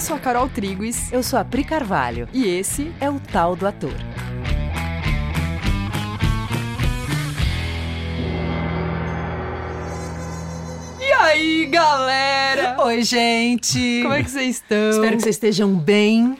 Eu sou a Carol Triguis. Eu sou a Pri Carvalho. E esse é o Tal do Ator. E aí, galera? Oi, gente! Como é que vocês estão? Espero que vocês estejam bem.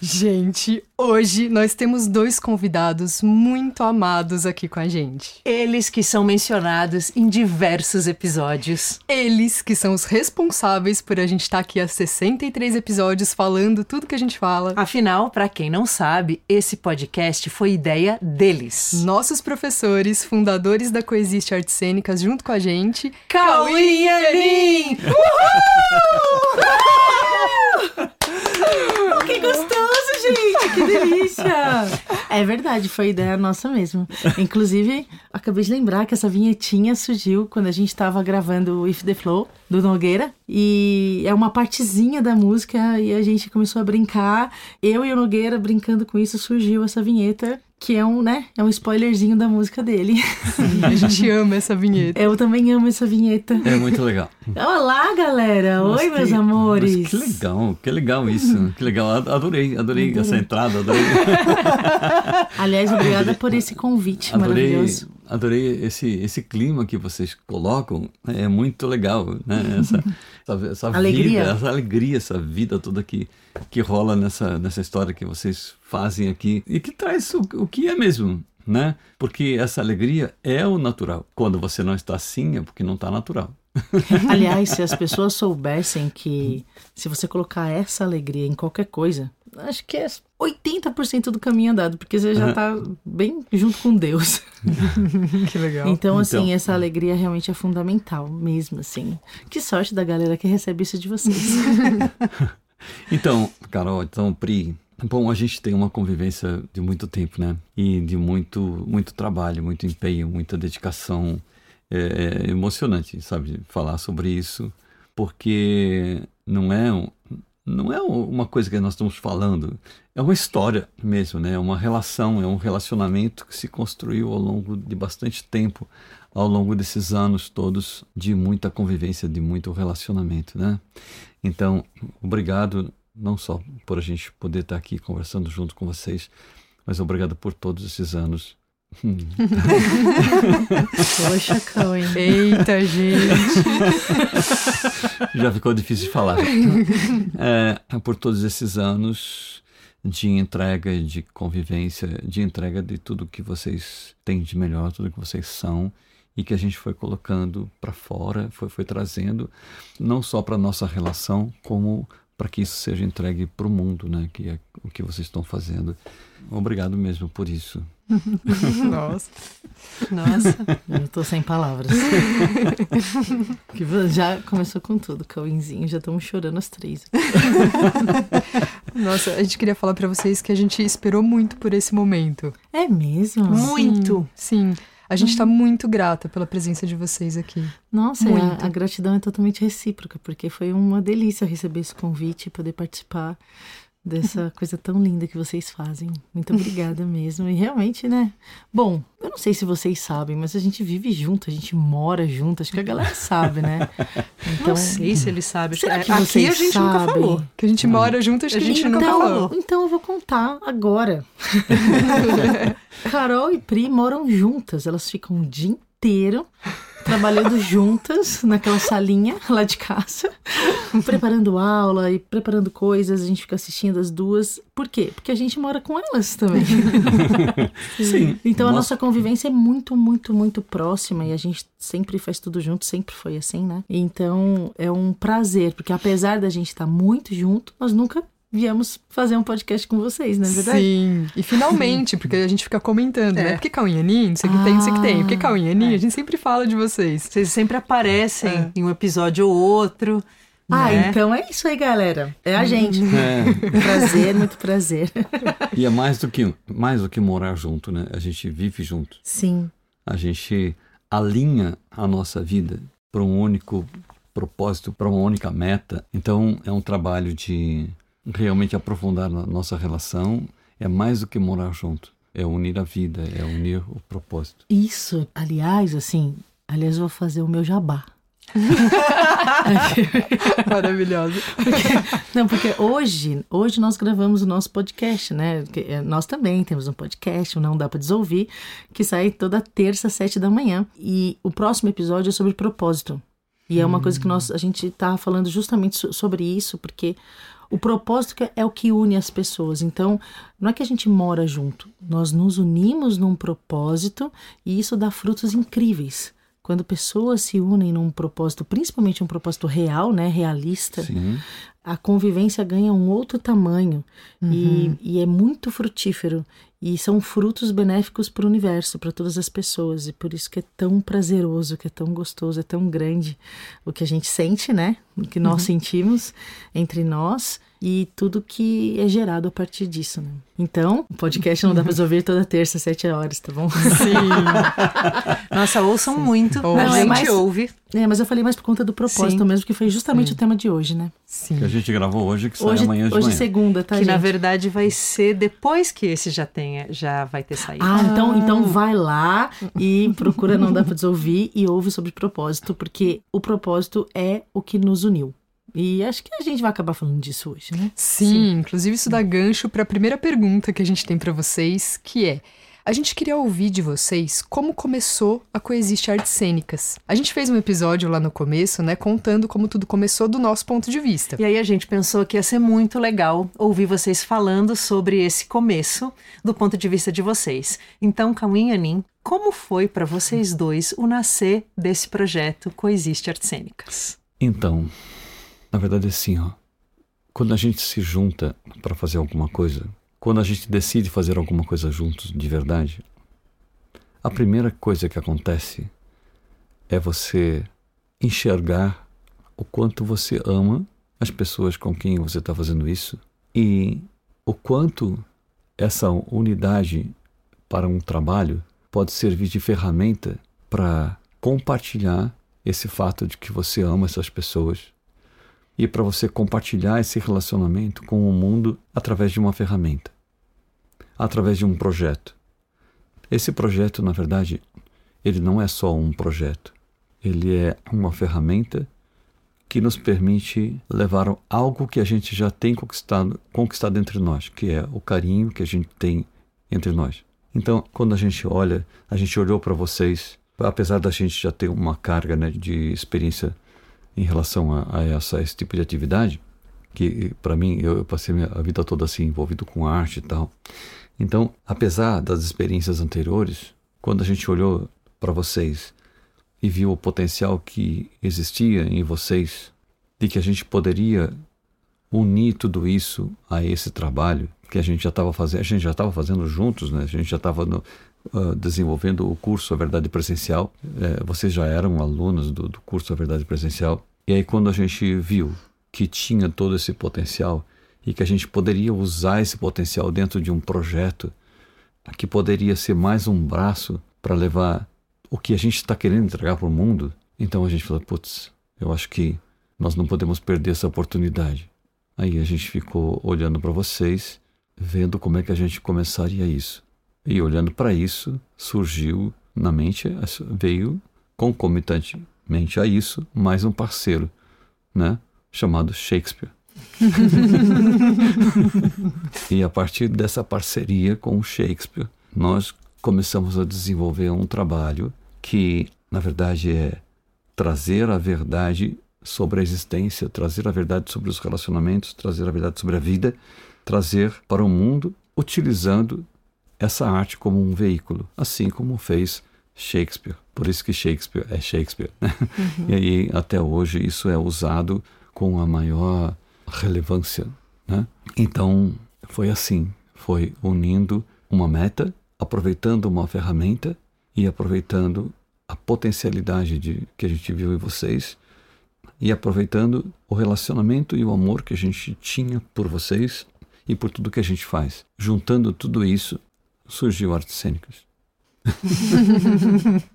Gente, hoje nós temos dois convidados muito amados aqui com a gente. Eles que são mencionados em diversos episódios. Eles que são os responsáveis por a gente estar tá aqui há 63 episódios falando tudo que a gente fala. Afinal, para quem não sabe, esse podcast foi ideia deles. Nossos professores, fundadores da Coexiste Artes Cênicas junto com a gente, Cauê e Anin! Uhul! que gostoso, gente! Que delícia! É verdade, foi ideia nossa mesmo. Inclusive, acabei de lembrar que essa vinhetinha surgiu quando a gente estava gravando o If the Flow do Nogueira. E é uma partezinha da música e a gente começou a brincar. Eu e o Nogueira brincando com isso, surgiu essa vinheta que é um, né, é um spoilerzinho da música dele. Sim, a gente ama essa vinheta. Eu também amo essa vinheta. É muito legal. Olá, galera! Nossa, Oi, que, meus amores! que legal, que legal isso. Que legal, adorei, adorei, essa entrada, adorei. Aliás, obrigada por esse convite adorei, maravilhoso. Adorei esse, esse clima que vocês colocam, é muito legal, né? Essa, essa, essa alegria. vida, essa alegria, essa vida toda que, que rola nessa, nessa história que vocês fazem aqui e que traz o, o que é mesmo, né? Porque essa alegria é o natural. Quando você não está assim, é porque não está natural. Aliás, se as pessoas soubessem que se você colocar essa alegria em qualquer coisa, acho que é 80% do caminho andado, porque você já está bem junto com Deus. que legal. Então, assim, então, essa alegria realmente é fundamental, mesmo assim. Que sorte da galera que recebe isso de vocês. então, Carol, então, Pri, Bom, a gente tem uma convivência de muito tempo, né? E de muito, muito trabalho, muito empenho, muita dedicação. É, é emocionante, sabe, falar sobre isso, porque não é, não é uma coisa que nós estamos falando, é uma história mesmo, né? É uma relação, é um relacionamento que se construiu ao longo de bastante tempo, ao longo desses anos todos de muita convivência, de muito relacionamento, né? Então, obrigado não só por a gente poder estar aqui conversando junto com vocês, mas obrigado por todos esses anos. Poxa, Cauê. Eita, gente. Já ficou difícil de falar. É, por todos esses anos de entrega, de convivência, de entrega de tudo que vocês têm de melhor, tudo que vocês são e que a gente foi colocando para fora, foi, foi trazendo não só para nossa relação, como para que isso seja entregue para o mundo, né? Que é o que vocês estão fazendo. Obrigado mesmo por isso. Nossa. Nossa, eu estou sem palavras. já começou com tudo, Cauinzinho, já estamos chorando as três. Nossa, a gente queria falar para vocês que a gente esperou muito por esse momento. É mesmo? Muito. Sim. sim. A gente está muito grata pela presença de vocês aqui. Nossa, a, a, gratidão é totalmente recíproca, porque foi uma delícia receber esse convite e poder participar dessa coisa tão linda que vocês fazem. Muito obrigada mesmo. E realmente, né? Bom, eu não sei se vocês sabem, mas a gente vive junto, a gente mora junto. Acho que a galera sabe, né? Então, não sei se eles sabem. Será que aqui a gente sabem? nunca falou. Que a gente mora junto, acho que a gente então, nunca falou. Então eu vou contar agora. Carol e Pri moram juntas, elas ficam o dia inteiro trabalhando juntas naquela salinha lá de casa, preparando aula e preparando coisas, a gente fica assistindo as duas. Por quê? Porque a gente mora com elas também. Sim. Então a nossa convivência é muito, muito, muito próxima e a gente sempre faz tudo junto, sempre foi assim, né? Então é um prazer, porque apesar da gente estar muito junto, nós nunca viemos fazer um podcast com vocês, não é verdade? Sim, e finalmente, porque a gente fica comentando, né? é. né? Porque Cauinhaninho, não sei o que tem, não sei o que tem. Porque Cauinhaninho, é. a gente sempre fala de vocês. Vocês sempre aparecem é. em um episódio ou outro. Ah, né? então é isso aí, galera. É a gente. É. prazer, muito prazer. E é mais do que mais do que morar junto, né? A gente vive junto. Sim. A gente alinha a nossa vida para um único propósito, para uma única meta. Então é um trabalho de realmente aprofundar na nossa relação é mais do que morar junto. É unir a vida, é unir o propósito. Isso, aliás, assim, aliás, eu vou fazer o meu jabá. Maravilhosa. Porque, não, porque hoje, hoje nós gravamos o nosso podcast, né? É, nós também temos um podcast, Não Dá Pra Desouvir, que sai toda terça, sete da manhã. E o próximo episódio é sobre propósito. E é uma hum. coisa que nós, a gente tá falando justamente sobre isso, porque o propósito é o que une as pessoas. Então, não é que a gente mora junto, nós nos unimos num propósito e isso dá frutos incríveis. Quando pessoas se unem num propósito, principalmente um propósito real, né, realista, Sim. a convivência ganha um outro tamanho uhum. e, e é muito frutífero. E são frutos benéficos para o universo, para todas as pessoas. E por isso que é tão prazeroso, que é tão gostoso, é tão grande o que a gente sente, né? O que nós uhum. sentimos entre nós e tudo que é gerado a partir disso, né? Então, o podcast não dá para ouvir toda terça, sete horas, tá bom? Sim. Nossa, ouçam Sim. muito. Não, a gente é mais, ouve. É, mas eu falei mais por conta do propósito Sim. mesmo, que foi justamente Sim. o tema de hoje, né? Sim. Que a gente gravou hoje, que sai hoje, amanhã de hoje manhã. Hoje segunda, tá, Que gente? na verdade vai ser depois que esse já tenha, já vai ter saído. Ah, então, então vai lá e procura Não Dá Pra Desouvir e ouve sobre propósito, porque o propósito é o que nos uniu. E acho que a gente vai acabar falando disso hoje, né? Sim, Sim. inclusive isso dá gancho para a primeira pergunta que a gente tem para vocês, que é: a gente queria ouvir de vocês como começou a Coexiste Artes Cênicas. A gente fez um episódio lá no começo, né, contando como tudo começou do nosso ponto de vista. E aí a gente pensou que ia ser muito legal ouvir vocês falando sobre esse começo do ponto de vista de vocês. Então, Cauim e Anin, como foi para vocês dois o nascer desse projeto Coexiste Artes Cênicas? Então, na verdade, é assim, ó. Quando a gente se junta para fazer alguma coisa, quando a gente decide fazer alguma coisa juntos de verdade, a primeira coisa que acontece é você enxergar o quanto você ama as pessoas com quem você está fazendo isso e o quanto essa unidade para um trabalho pode servir de ferramenta para compartilhar esse fato de que você ama essas pessoas e para você compartilhar esse relacionamento com o mundo através de uma ferramenta, através de um projeto. Esse projeto, na verdade, ele não é só um projeto, ele é uma ferramenta que nos permite levar algo que a gente já tem conquistado, conquistado entre nós, que é o carinho que a gente tem entre nós. Então, quando a gente olha, a gente olhou para vocês, apesar da gente já ter uma carga né, de experiência em relação a, a, essa, a esse tipo de atividade, que para mim eu, passei a vida toda assim envolvido com arte e tal. Então, apesar das experiências anteriores, quando a gente olhou para vocês e viu o potencial que existia em vocês, de que a gente poderia unir tudo isso a esse trabalho que a gente já estava fazendo, a gente já estava fazendo juntos, né? A gente já estava uh, desenvolvendo o curso A Verdade Presencial. É, vocês já eram alunos do, do curso A Verdade Presencial. E aí, quando a gente viu que tinha todo esse potencial e que a gente poderia usar esse potencial dentro de um projeto que poderia ser mais um braço para levar o que a gente está querendo entregar para o mundo, então a gente falou: putz, eu acho que nós não podemos perder essa oportunidade. Aí a gente ficou olhando para vocês, vendo como é que a gente começaria isso. E olhando para isso, surgiu na mente, veio concomitantemente a isso, mais um parceiro, né? Chamado Shakespeare. e a partir dessa parceria com o Shakespeare, nós começamos a desenvolver um trabalho que, na verdade, é trazer a verdade sobre a existência, trazer a verdade sobre os relacionamentos, trazer a verdade sobre a vida, trazer para o mundo utilizando essa arte como um veículo, assim como fez Shakespeare. Por isso que Shakespeare é Shakespeare. Né? Uhum. E aí, até hoje, isso é usado com a maior relevância. Né? Então, foi assim: foi unindo uma meta, aproveitando uma ferramenta e aproveitando a potencialidade de, que a gente viu em vocês e aproveitando o relacionamento e o amor que a gente tinha por vocês e por tudo que a gente faz. Juntando tudo isso, surgiu Artes Cênicas.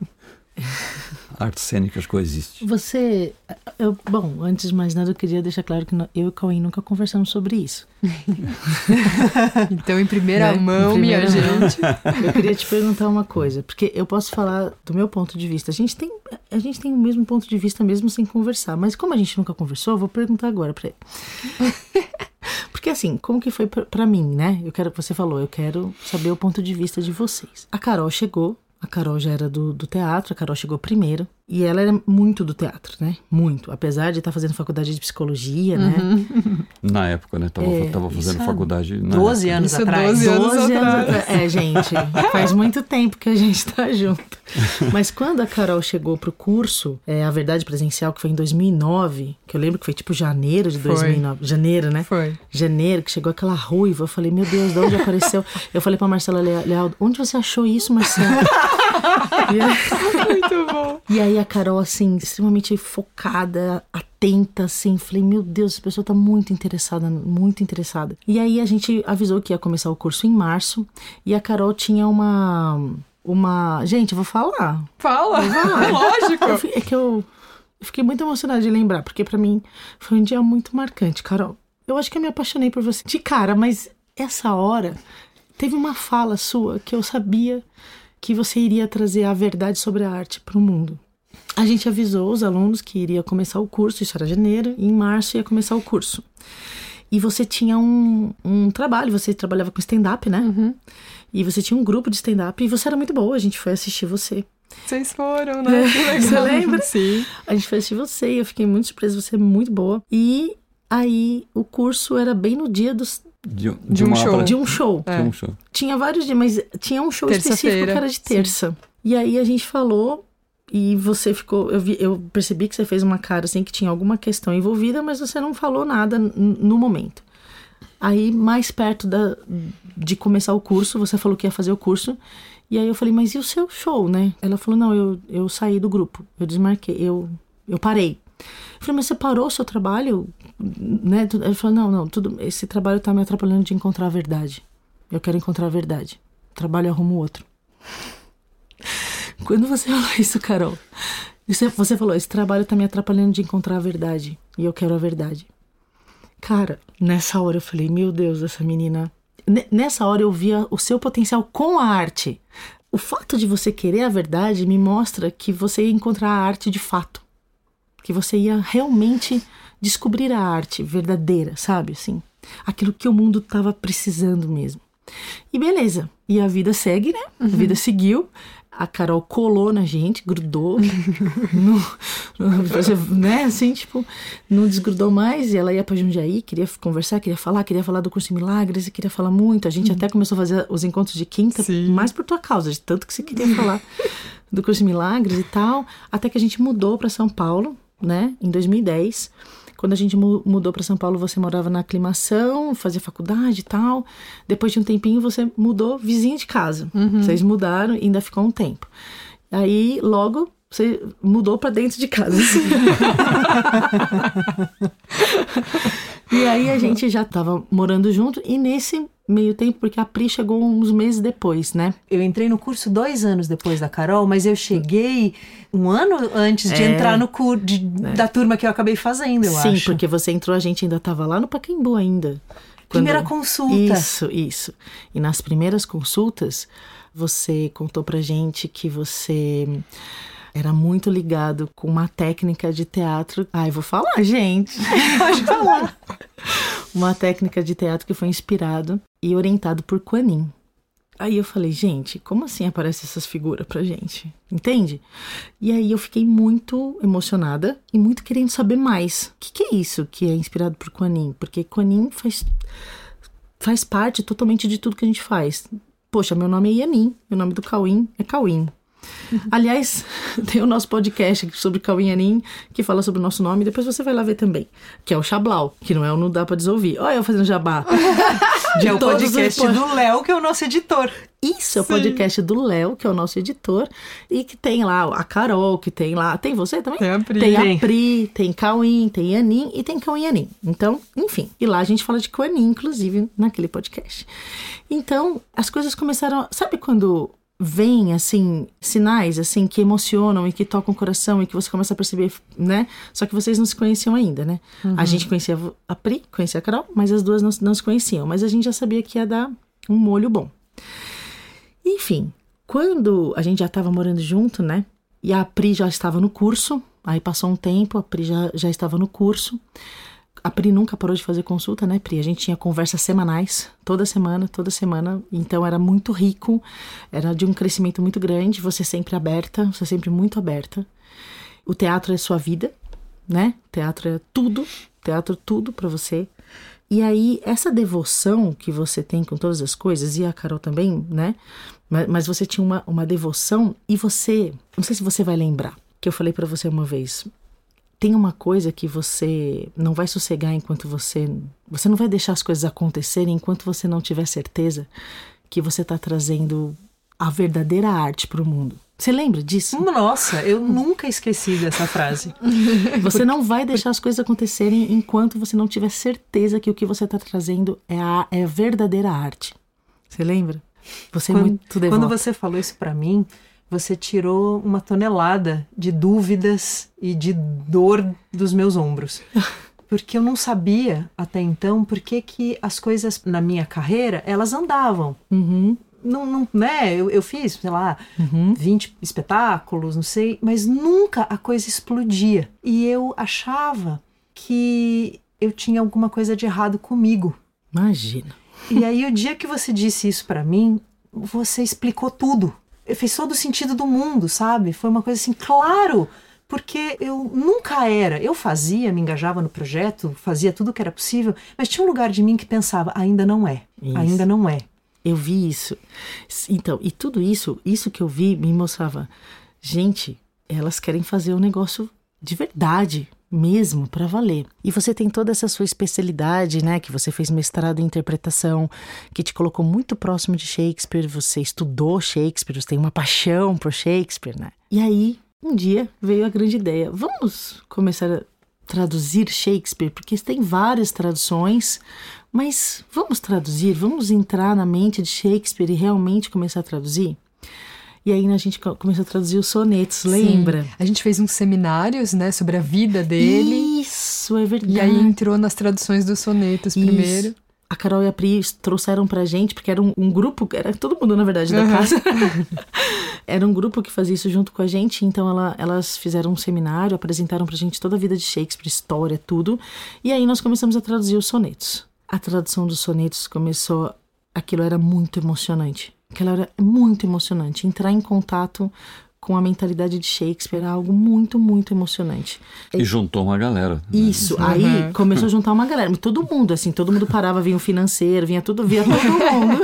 Artes cênicas coexistem. Você. Eu, bom, antes de mais nada, eu queria deixar claro que eu e o Cauim nunca conversamos sobre isso. então, em primeira Né? mão, Em minha primeira mão. gente. Eu queria te perguntar uma coisa, porque eu posso falar do meu ponto de vista. A gente tem, a gente tem o mesmo ponto de vista mesmo sem conversar, mas como a gente nunca conversou, eu vou perguntar agora pra ele. Porque assim, como que foi pra mim, né? Eu quero, você falou, eu quero saber o ponto de vista de vocês. A Carol chegou, a Carol já era do, do teatro, a Carol chegou primeiro, e ela era muito do teatro, né? Muito. Apesar de estar fazendo faculdade de psicologia, né? Na época, né? Tava, É, tava fazendo faculdade. Na 12 época. anos Isso, atrás. 12 anos 12 anos atrás. atrás. É, gente, faz muito tempo que a gente tá junto. Mas quando a Carol chegou pro curso, é, a Verdade Presencial, que foi em 2009, que eu lembro que foi tipo janeiro de Foi. 2009. Janeiro, né? Foi. Janeiro, que chegou aquela ruiva. Eu falei, meu Deus, de onde apareceu? Eu falei pra Marcela Le- Leal, onde você achou isso, Marcela? Muito bom. e aí a Carol, assim, extremamente focada, atenta, assim. Falei, meu Deus, essa pessoa tá muito interessada, muito interessada. E aí a gente avisou que ia começar o curso em março. E a Carol tinha uma. Uma. Gente, eu vou falar. Fala. Lógico. É que eu, eu fiquei muito emocionada de lembrar, porque pra mim foi um dia muito marcante, Carol. Eu acho que eu me apaixonei por você de cara, mas essa hora teve uma fala sua que eu sabia que você iria trazer a verdade sobre a arte pro mundo. A gente avisou os alunos que iria começar o curso, isso era janeiro, e em março ia começar o curso. E você tinha um, um trabalho, você trabalhava com stand-up, né? E você tinha um grupo de stand-up e você era muito boa, a gente foi assistir você. Vocês foram, né? Legal. Você lembra? Sim. A gente foi assistir você e eu fiquei muito surpresa, você é muito boa. E aí o curso era bem no dia dos, De, de, De um de um show. de um show. Tinha vários dias, mas tinha um show específico que era de terça. E aí a gente falou e você ficou. Eu, vi- eu percebi que você fez uma cara assim que tinha alguma questão envolvida, mas você não falou nada no momento. Aí, mais perto da, de começar o curso, você falou que ia fazer o curso. E aí eu falei, mas e o seu show, né? Ela falou, não, eu, eu saí do grupo. Eu desmarquei, eu, eu parei. Eu falei, mas você parou o seu trabalho? Né? Ela falou, não, não, tudo, esse trabalho tá me atrapalhando de encontrar a verdade. Eu quero encontrar a verdade. Trabalho arrumo outro. Quando você falou isso, Carol, você, você falou, esse trabalho tá me atrapalhando de encontrar a verdade. E eu quero a verdade. Cara, nessa hora eu falei, meu Deus, essa menina. Ne- Nessa hora eu via o seu potencial com a arte. O fato de você querer a verdade me mostra que você ia encontrar a arte de fato. Que você ia realmente descobrir a arte verdadeira, sabe? Assim, aquilo que o mundo tava precisando mesmo. E beleza. E a vida segue, né? A vida seguiu. A Carol colou na gente, grudou. no, no- né? Assim, tipo, não desgrudou mais. E ela ia pra Jundiaí, queria conversar, queria falar, queria falar do curso de milagres, e queria falar muito. A gente até começou a fazer os encontros de quinta, Sim. mais por tua causa, de tanto que você queria falar do curso de milagres e tal. Até que a gente mudou pra São Paulo, né? Em 2010. Quando a gente mu- mudou para São Paulo, você morava na aclimação, fazia faculdade e tal. Depois de um tempinho, você mudou vizinho de casa. Vocês mudaram e ainda ficou um tempo. Aí, logo, você mudou para dentro de casa. e aí a gente já tava morando junto e nesse meio tempo, porque a Pri chegou uns meses depois, né? Eu entrei no curso dois anos depois da Carol, mas eu cheguei um ano antes de É. entrar no curso da turma que eu acabei fazendo, eu Sim, acho. porque você entrou, a gente ainda tava lá no Pacaembu ainda. Primeira Quando- consulta. Isso, isso. E nas primeiras consultas, você contou pra gente que você era muito ligado com uma técnica de teatro. Ai, vou falar, gente. Pode falar. Uma técnica de teatro que foi inspirado e orientado por Quanin. Aí eu falei, gente, como assim aparecem essas figuras pra gente? Entende? E aí eu fiquei muito emocionada e muito querendo saber mais. O que, que é isso que é inspirado por Quanin? Porque Quanin faz, faz parte totalmente de tudo que a gente faz. Poxa, meu nome é Yanin, o nome do Cauim é Cauim. Aliás, tem o nosso podcast sobre Cauim Yanin, que fala sobre o nosso nome, depois você vai lá ver também, que é o Chablau, que não é o Não Dá Pra Desouvir. Olha eu fazendo jabá. Que é o os podcast pod- do Léo, que é o nosso editor. Isso, é o podcast do Léo, que é o nosso editor, e que tem lá a Carol, que tem lá. Tem você também? Tem a Pri. Tem Tem. a Pri, tem Cauim, tem Yanin e tem Cauim Yanin. Então, enfim. E lá a gente fala de Coanin, inclusive, naquele podcast. Então, as coisas começaram. Sabe quando vem assim sinais assim que emocionam e que tocam o coração e que você começa a perceber, né? Só que vocês não se conheciam ainda, né? A gente conhecia a Pri, conhecia a Carol, mas as duas não, não se conheciam, mas a gente já sabia que ia dar um molho bom. Enfim, quando a gente já estava morando junto, né? E a Pri já estava no curso, aí passou um tempo, a Pri já, já estava no curso. A Pri nunca parou de fazer consulta, né, Pri? A gente tinha conversas semanais, toda semana, toda semana. Então era muito rico, era de um crescimento muito grande. Você sempre aberta, você sempre muito aberta. O teatro é sua vida, né? Teatro é tudo, teatro é tudo para você. E aí, essa devoção que você tem com todas as coisas, e a Carol também, né? Mas, mas você tinha uma, uma devoção e você. Não sei se você vai lembrar, que eu falei para você uma vez. Tem uma coisa que você não vai sossegar enquanto você. Você não vai deixar as coisas acontecerem enquanto você não tiver certeza que você está trazendo a verdadeira arte para o mundo. Você lembra disso? Nossa, eu nunca esqueci dessa frase. Você não vai deixar as coisas acontecerem enquanto você não tiver certeza que o que você está trazendo é a, é a verdadeira arte. Você lembra? Você é quando, muito devota. quando você falou isso para mim, você tirou uma tonelada de dúvidas e de dor dos meus ombros. Porque eu não sabia até então por que, que as coisas na minha carreira, elas andavam. Uhum, Não, não, né? Eu, eu fiz, sei lá, 20 espetáculos, não sei, mas nunca a coisa explodia. E eu achava que eu tinha alguma coisa de errado comigo. imagina. E aí, o dia que você disse isso pra mim, você explicou tudo. Fez todo o sentido do mundo, sabe? Foi uma coisa assim, claro, porque eu nunca era. Eu fazia, me engajava no projeto, fazia tudo o que era possível, mas tinha um lugar de mim que pensava, ainda não é. Isso. Ainda não é. Eu vi isso. Então, e tudo isso, isso que eu vi me mostrava, gente, elas querem fazer um negócio de verdade mesmo para valer. E você tem toda essa sua especialidade, né, que você fez mestrado em interpretação, que te colocou muito próximo de Shakespeare, você estudou Shakespeare, você tem uma paixão por Shakespeare, né? E aí, um dia veio a grande ideia, vamos começar a traduzir Shakespeare, porque tem várias traduções, mas vamos traduzir, vamos entrar na mente de Shakespeare e realmente começar a traduzir? E aí a gente co- começou a traduzir os sonetos, lembra? Sim. A gente fez uns seminários, né, sobre a vida dele. Isso, é verdade. E aí entrou nas traduções dos sonetos Isso. primeiro. A Carol e a Pri trouxeram pra gente, porque era um, um grupo, era todo mundo, na verdade, da Uhum. casa. era um grupo que fazia isso junto com a gente, então ela- elas fizeram um seminário, apresentaram pra gente toda a vida de Shakespeare, história, tudo. E aí nós começamos a traduzir os sonetos. A tradução dos sonetos começou. Aquilo era muito emocionante. Aquilo era muito emocionante. Entrar em contato com a mentalidade de Shakespeare algo muito, muito emocionante. E juntou uma galera. né? Isso, aí começou a juntar uma galera, todo mundo, assim, todo mundo parava, vinha o financeiro, vinha tudo, vinha todo mundo.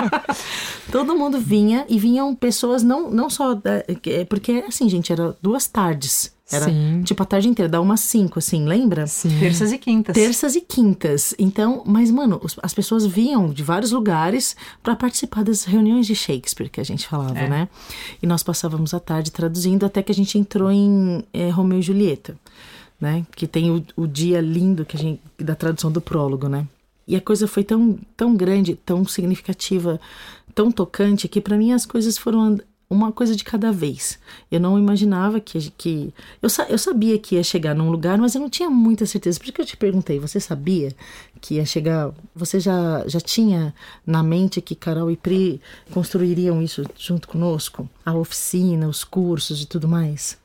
todo mundo vinha e vinham pessoas não, não só da, que- porque assim, gente, era duas tardes. Era Sim. tipo a tarde inteira, dá umas cinco, assim, lembra? Sim. Terças e quintas. Terças e quintas. Então, mas, mano, os- as pessoas vinham de vários lugares para participar das reuniões de Shakespeare que a gente falava, né? E nós passávamos a tarde traduzindo até que a gente entrou em eh, Romeu e Julieta, né? Que tem o, o dia lindo que a gente, da tradução do prólogo, né? E a coisa foi tão, tão grande, tão significativa, tão tocante, que para mim as coisas foram uma coisa de cada vez. Eu não imaginava que. que eu, sa- eu sabia que ia chegar num lugar, mas eu não tinha muita certeza. Por isso que eu te perguntei: você sabia que ia chegar? Você já, já tinha na mente que Carol e Pri construiriam isso junto conosco? A oficina, os cursos e tudo mais?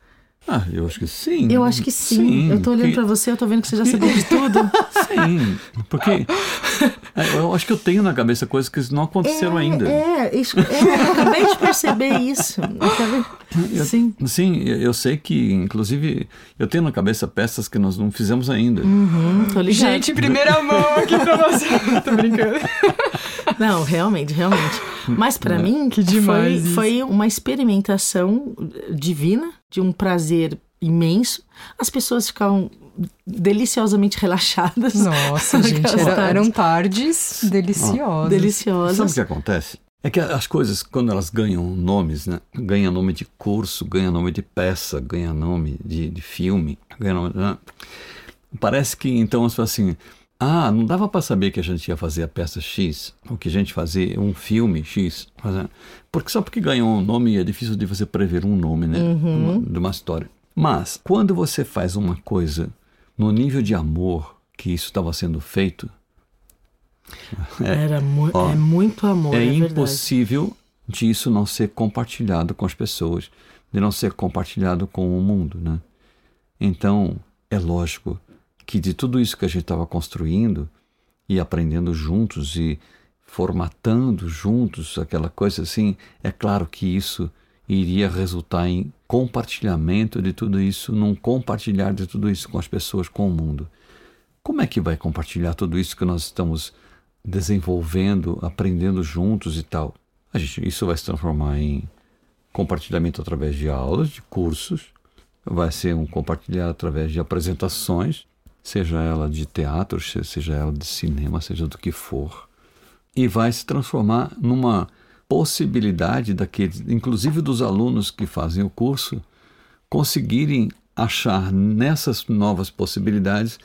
Ah, eu acho que sim. Eu acho que sim. eu tô olhando pra você, eu tô vendo que você já sabia de tudo. Sim, porque é, eu acho que eu tenho na cabeça coisas que não aconteceram ainda. É, isso, é, eu acabei de perceber isso. Eu Sim. Sim, eu sei que, inclusive, eu tenho na cabeça peças que nós não fizemos ainda. Hum, tô ligado. Gente, em primeira mão aqui pra você. Tô brincando. Não, realmente, realmente. Mas pra mim, Que demais foi, foi uma experimentação divina, de um prazer imenso. As pessoas ficavam deliciosamente relaxadas. Nossa, gente, era- tardes. eram tardes deliciosas. Deliciosas. Sabe o que acontece? É que as coisas, quando elas ganham nomes, né? Ganha nome de curso, ganha nome de peça, ganha nome de, de filme, ganha nome. né? Parece que então as pessoas assim. Ah, não dava para saber que a gente ia fazer a peça X, ou que a gente fazia um filme X. Porque só porque ganhou um nome é difícil de você prever um nome, né? Uhum. De uma história. Mas, quando você faz uma coisa no nível de amor que isso estava sendo feito. É, Era mu ó, é muito amor. É, é impossível disso não ser compartilhado com as pessoas, de não ser compartilhado com o mundo, né? Então, é lógico que de tudo isso que a gente estava construindo e aprendendo juntos e formatando juntos aquela coisa assim, é claro que isso iria resultar em compartilhamento de tudo isso, num compartilhar de tudo isso com as pessoas, com o mundo. Como é que vai compartilhar tudo isso que nós estamos desenvolvendo, aprendendo juntos e tal? A gente, isso vai se transformar em compartilhamento através de aulas, de cursos, vai ser um compartilhar através de apresentações, seja ela de teatro, seja ela de cinema, seja do que for, e vai se transformar numa possibilidade daqueles, inclusive dos alunos que fazem o curso, conseguirem achar nessas novas possibilidades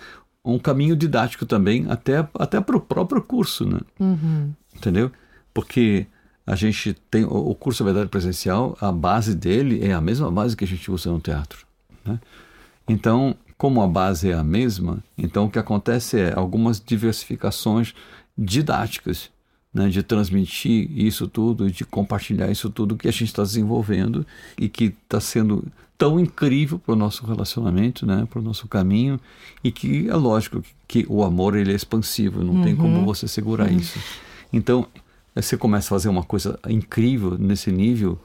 um caminho didático também até, até para o próprio curso, né? Uhum. Entendeu? Porque a gente tem o curso Verdade Presencial, a base dele é a mesma base que a gente usa no teatro. Né? Então, como a base é a mesma, então o que acontece é algumas diversificações didáticas né, de transmitir isso tudo, de compartilhar isso tudo que a gente está desenvolvendo e que está sendo tão incrível para o nosso relacionamento, né, para o nosso caminho e que é lógico que, o amor ele é expansivo, não uhum. tem como uhum. você segurar uhum. isso. Então você começa a fazer uma coisa incrível nesse nível,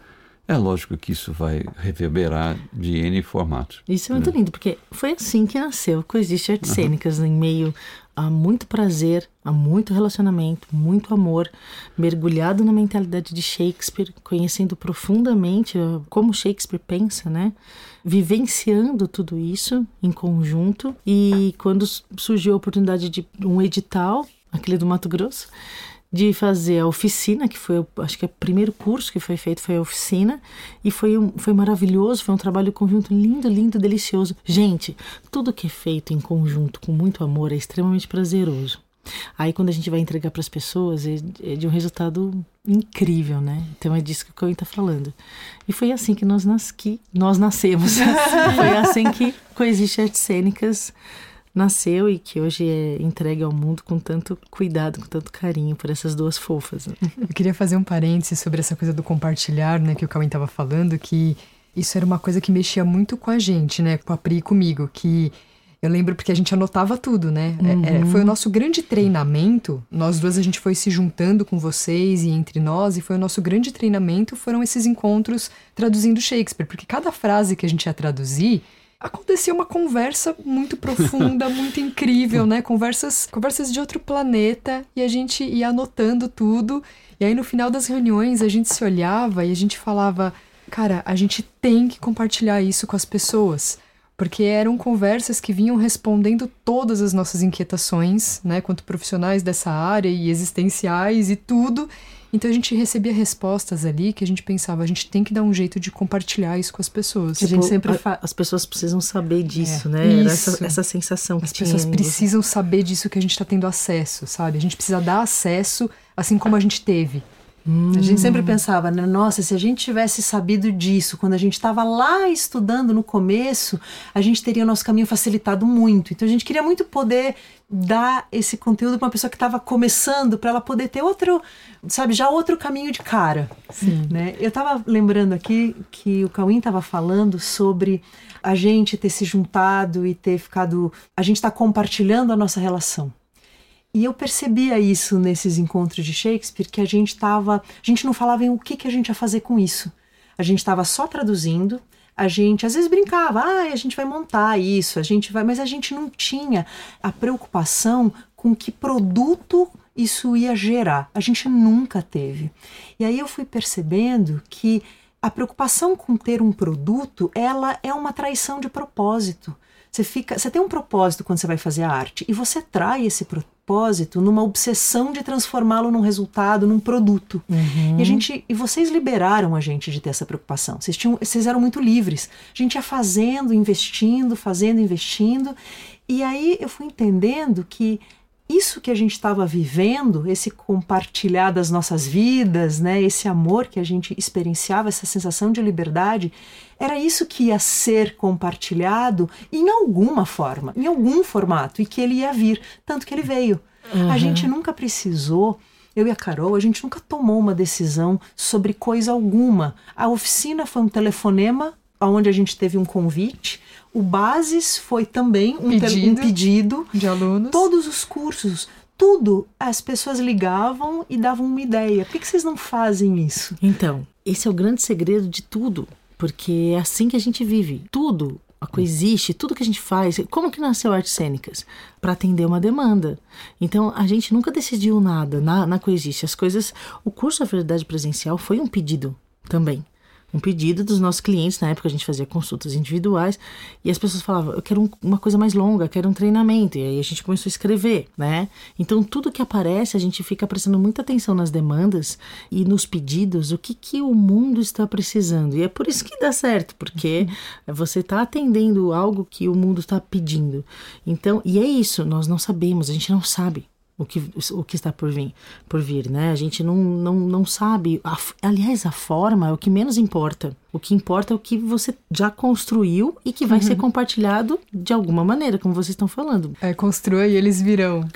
é lógico que isso vai reverberar de N formatos. Isso é muito né? lindo, porque foi assim que nasceu Coexiste Artes uhum. Cênicas, em meio a muito prazer, a muito relacionamento, muito amor, mergulhado na mentalidade de Shakespeare, conhecendo profundamente como Shakespeare pensa, né? Vivenciando tudo isso em conjunto. E quando surgiu a oportunidade de um edital, aquele do Mato Grosso, de fazer a oficina, que foi, acho que é o primeiro curso que foi feito foi a oficina, e foi, um, foi maravilhoso, foi um trabalho conjunto lindo, lindo, delicioso. Gente, tudo que é feito em conjunto, com muito amor, é extremamente prazeroso. Aí quando a gente vai entregar para as pessoas, é, é, de um resultado incrível, né? Então é disso que o Cauê está falando. E foi assim que nós, nas, que nós nascemos. foi assim que Coexiste Artes Cênicas nasceu e que hoje é entregue ao mundo com tanto cuidado, com tanto carinho por essas duas fofas. Né? Eu queria fazer um parêntese sobre essa coisa do compartilhar, né, que o Cauê estava falando, que isso era uma coisa que mexia muito com a gente, né, com a Pri e comigo, que eu lembro porque a gente anotava tudo, né? É, é, uhum. É, foi o nosso grande treinamento. Nós duas a gente foi se juntando com vocês e entre nós, e foi o nosso grande treinamento. Foram esses encontros traduzindo Shakespeare, porque cada frase que a gente ia traduzir, acontecia uma conversa muito profunda, muito incrível, né? Conversas, conversas de outro planeta e a gente ia anotando tudo. E aí no final das reuniões a gente se olhava e a gente falava, cara, a gente tem que compartilhar isso com as pessoas. Porque eram conversas que vinham respondendo todas as nossas inquietações, né, quanto profissionais dessa área e existenciais e tudo. Então a gente recebia respostas ali que a gente pensava, a gente tem que dar um jeito de compartilhar isso com as pessoas. Tipo, a gente sempre a, as pessoas precisam saber disso, é, né? Essa, essa sensação que As pessoas precisam saber disso que a gente está tendo acesso, sabe? A gente precisa dar acesso assim como a gente teve. Hum. A gente sempre pensava, né? Nossa, se a gente tivesse sabido disso quando a gente estava lá estudando no começo, a gente teria o nosso caminho facilitado muito. Então a gente queria muito poder dar esse conteúdo para uma pessoa que estava começando, para ela poder ter outro, sabe, já outro caminho de cara. Sim. Né? Eu estava lembrando aqui que o Cauim estava falando sobre a gente ter se juntado e ter ficado. A gente está compartilhando a nossa relação. E eu percebia isso nesses encontros de Shakespeare, que a gente estava. A gente não falava em o que, que a gente ia fazer com isso. A gente estava só traduzindo, a gente às vezes brincava, ah, a gente vai montar isso, a gente vai, mas a gente não tinha a preocupação com que produto isso ia gerar. A gente nunca teve. E aí eu fui percebendo que a preocupação com ter um produto, ela é uma traição de propósito. Você fica, você tem um propósito quando você vai fazer a arte e você trai esse propósito numa obsessão de transformá-lo num resultado, num produto. Uhum. E a gente, e vocês liberaram a gente de ter essa preocupação. Vocês tinham, vocês eram muito livres. A gente ia fazendo, investindo, fazendo, investindo. E aí eu fui entendendo que isso que a gente estava vivendo, esse compartilhar das nossas vidas, né, esse amor que a gente experienciava, essa sensação de liberdade, era isso que ia ser compartilhado em alguma forma, em algum formato, e que ele ia vir, tanto que ele veio. Uhum. A gente nunca precisou eu e a Carol, a gente nunca tomou uma decisão sobre coisa alguma. A oficina foi um telefonema onde a gente teve um convite. O Bases foi também um pedido, um pedido de alunos. Todos os cursos, tudo, as pessoas ligavam e davam uma ideia. Por que, que vocês não fazem isso? Então, esse é o grande segredo de tudo, porque é assim que a gente vive. Tudo a coexiste, tudo que a gente faz. Como que nasceu Artes Cênicas? Para atender uma demanda. Então, a gente nunca decidiu nada na, na Coexiste. As coisas. O curso da Verdade Presencial foi um pedido também um pedido dos nossos clientes. Na época a gente fazia consultas individuais e as pessoas falavam: Eu quero um, uma coisa mais longa, quero um treinamento. E aí a gente começou a escrever, né? Então tudo que aparece a gente fica prestando muita atenção nas demandas e nos pedidos, o que, que o mundo está precisando. E é por isso que dá certo, porque uhum. você está atendendo algo que o mundo está pedindo. Então, e é isso, nós não sabemos, a gente não sabe o que, o que está por vir, por vir, né? A gente não, não, não sabe. Aliás, a forma é o que menos importa. O que importa é o que você já construiu e que vai uhum. ser compartilhado de alguma maneira, como vocês estão falando. É, construa e eles virão.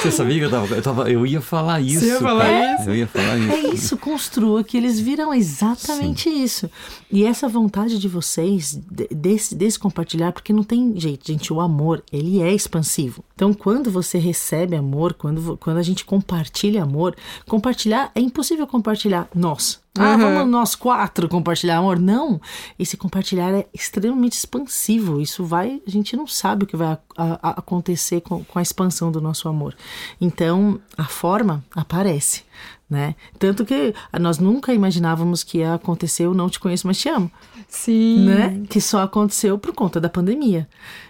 Você sabia que eu, tava, eu, tava, eu ia falar isso. Você ia falar cara. isso? Eu ia falar isso. É isso, construa que eles virão. Exatamente Sim. isso. E essa vontade de vocês, desse, desse compartilhar, porque não tem jeito, gente, o amor, ele é expansivo. Então, quando você recebe amor, quando, quando a gente compartilha amor, compartilhar, é impossível compartilhar nós ah, uhum. vamos nós quatro compartilhar amor. Não, esse compartilhar é extremamente expansivo. Isso vai, a gente não sabe o que vai a, a, acontecer com, com a expansão do nosso amor. Então, a forma aparece, né? Tanto que nós nunca imaginávamos que ia acontecer o Não Te Conheço, Mas Te Amo. Sim. Né? Que só aconteceu por conta da pandemia.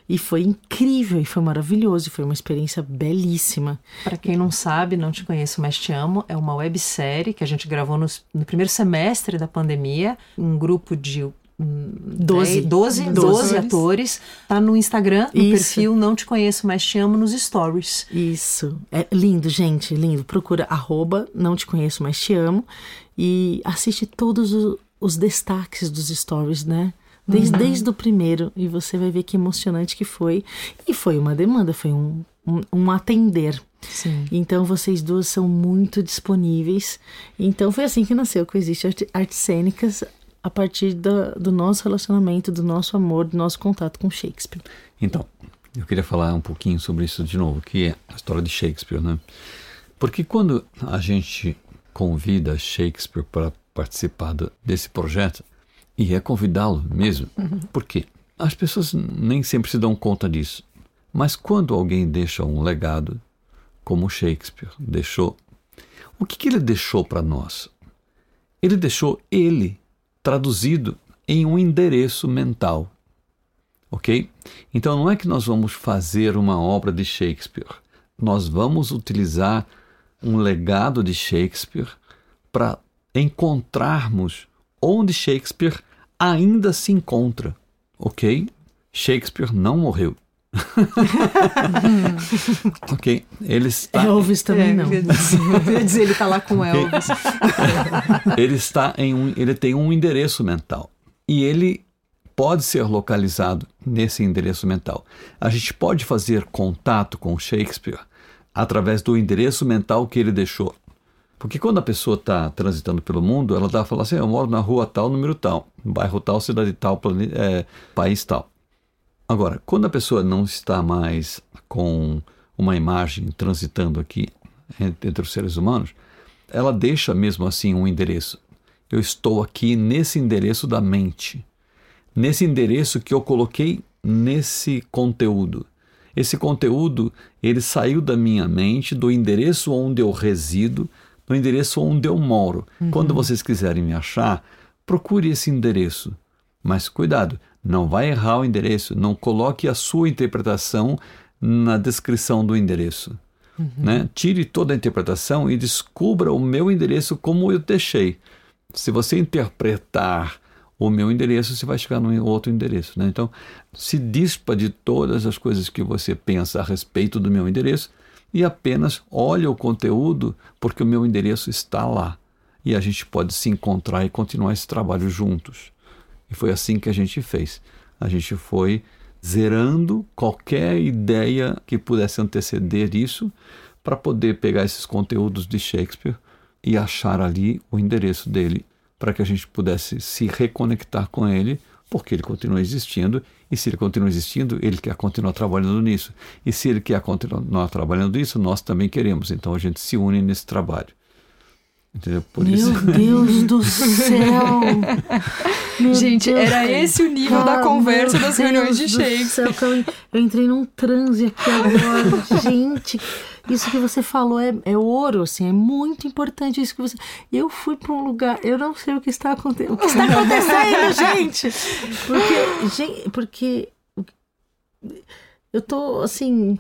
E foi incrível, e foi maravilhoso, e foi uma experiência belíssima. Para quem não sabe, Não Te Conheço, Mas Te Amo é uma websérie que a gente gravou no, no primeiro semestre da pandemia, um grupo de 12, 12, 12, 12 atores. Tá no Instagram, no Isso. perfil Não Te Conheço, Mas Te Amo, nos stories. Isso. É lindo, gente, lindo. Procura arroba Não Te Conheço, Mas Te Amo e assiste todos os, os destaques dos stories, né? Desde, uhum. desde o primeiro, e você vai ver que emocionante que foi. E foi uma demanda, foi um, um, um atender. Sim. Então vocês duas são muito disponíveis. Então foi assim que nasceu que existe Artes Cênicas a partir do, do nosso relacionamento, do nosso amor, do nosso contato com Shakespeare. Então, eu queria falar um pouquinho sobre isso de novo, que é a história de Shakespeare, né? Porque quando a gente convida Shakespeare para participar desse projeto, e é convidá-lo mesmo. Uhum. Por quê? As pessoas nem sempre se dão conta disso. Mas quando alguém deixa um legado, como Shakespeare deixou, o que, que ele deixou para nós? Ele deixou ele traduzido em um endereço mental. Ok? Então não é que nós vamos fazer uma obra de Shakespeare. Nós vamos utilizar um legado de Shakespeare para encontrarmos onde Shakespeare ainda se encontra, ok? Shakespeare não morreu. ok, ele está. Elvis também é, não. Eu dizer, ele está lá com okay. Elvis. ele está em um, ele tem um endereço mental e ele pode ser localizado nesse endereço mental. A gente pode fazer contato com Shakespeare através do endereço mental que ele deixou. Porque quando a pessoa está transitando pelo mundo, ela dá falar assim: eu moro na rua tal, número tal, bairro tal, cidade tal, é, país tal. Agora, quando a pessoa não está mais com uma imagem transitando aqui entre os seres humanos, ela deixa mesmo assim um endereço. Eu estou aqui nesse endereço da mente, nesse endereço que eu coloquei nesse conteúdo. Esse conteúdo, ele saiu da minha mente, do endereço onde eu resido, no endereço onde eu moro. Uhum. Quando vocês quiserem me achar, procure esse endereço. Mas cuidado, não vai errar o endereço, não coloque a sua interpretação na descrição do endereço. Uhum. Né? Tire toda a interpretação e descubra o meu endereço como eu deixei. Se você interpretar o meu endereço, você vai chegar num outro endereço. Né? Então, se dispa de todas as coisas que você pensa a respeito do meu endereço e apenas olha o conteúdo, porque o meu endereço está lá. E a gente pode se encontrar e continuar esse trabalho juntos. E foi assim que a gente fez. A gente foi zerando qualquer ideia que pudesse anteceder isso para poder pegar esses conteúdos de Shakespeare e achar ali o endereço dele para que a gente pudesse se reconectar com ele, porque ele continua existindo, e se ele continua existindo, ele quer continuar trabalhando nisso. E se ele quer continuar trabalhando nisso, nós também queremos. Então a gente se une nesse trabalho. Entendeu? Por Meu isso... Deus do céu! Meu Gente, Deus era esse o nível cara, da conversa das Deus reuniões de Shakespeare. Céu, eu entrei num transe aqui agora. Gente, isso que você falou é, é ouro, assim, é muito importante isso que você. Eu fui para um lugar, eu não sei o que está acontecendo. O que está acontecendo, gente? Porque, gente, porque eu tô assim.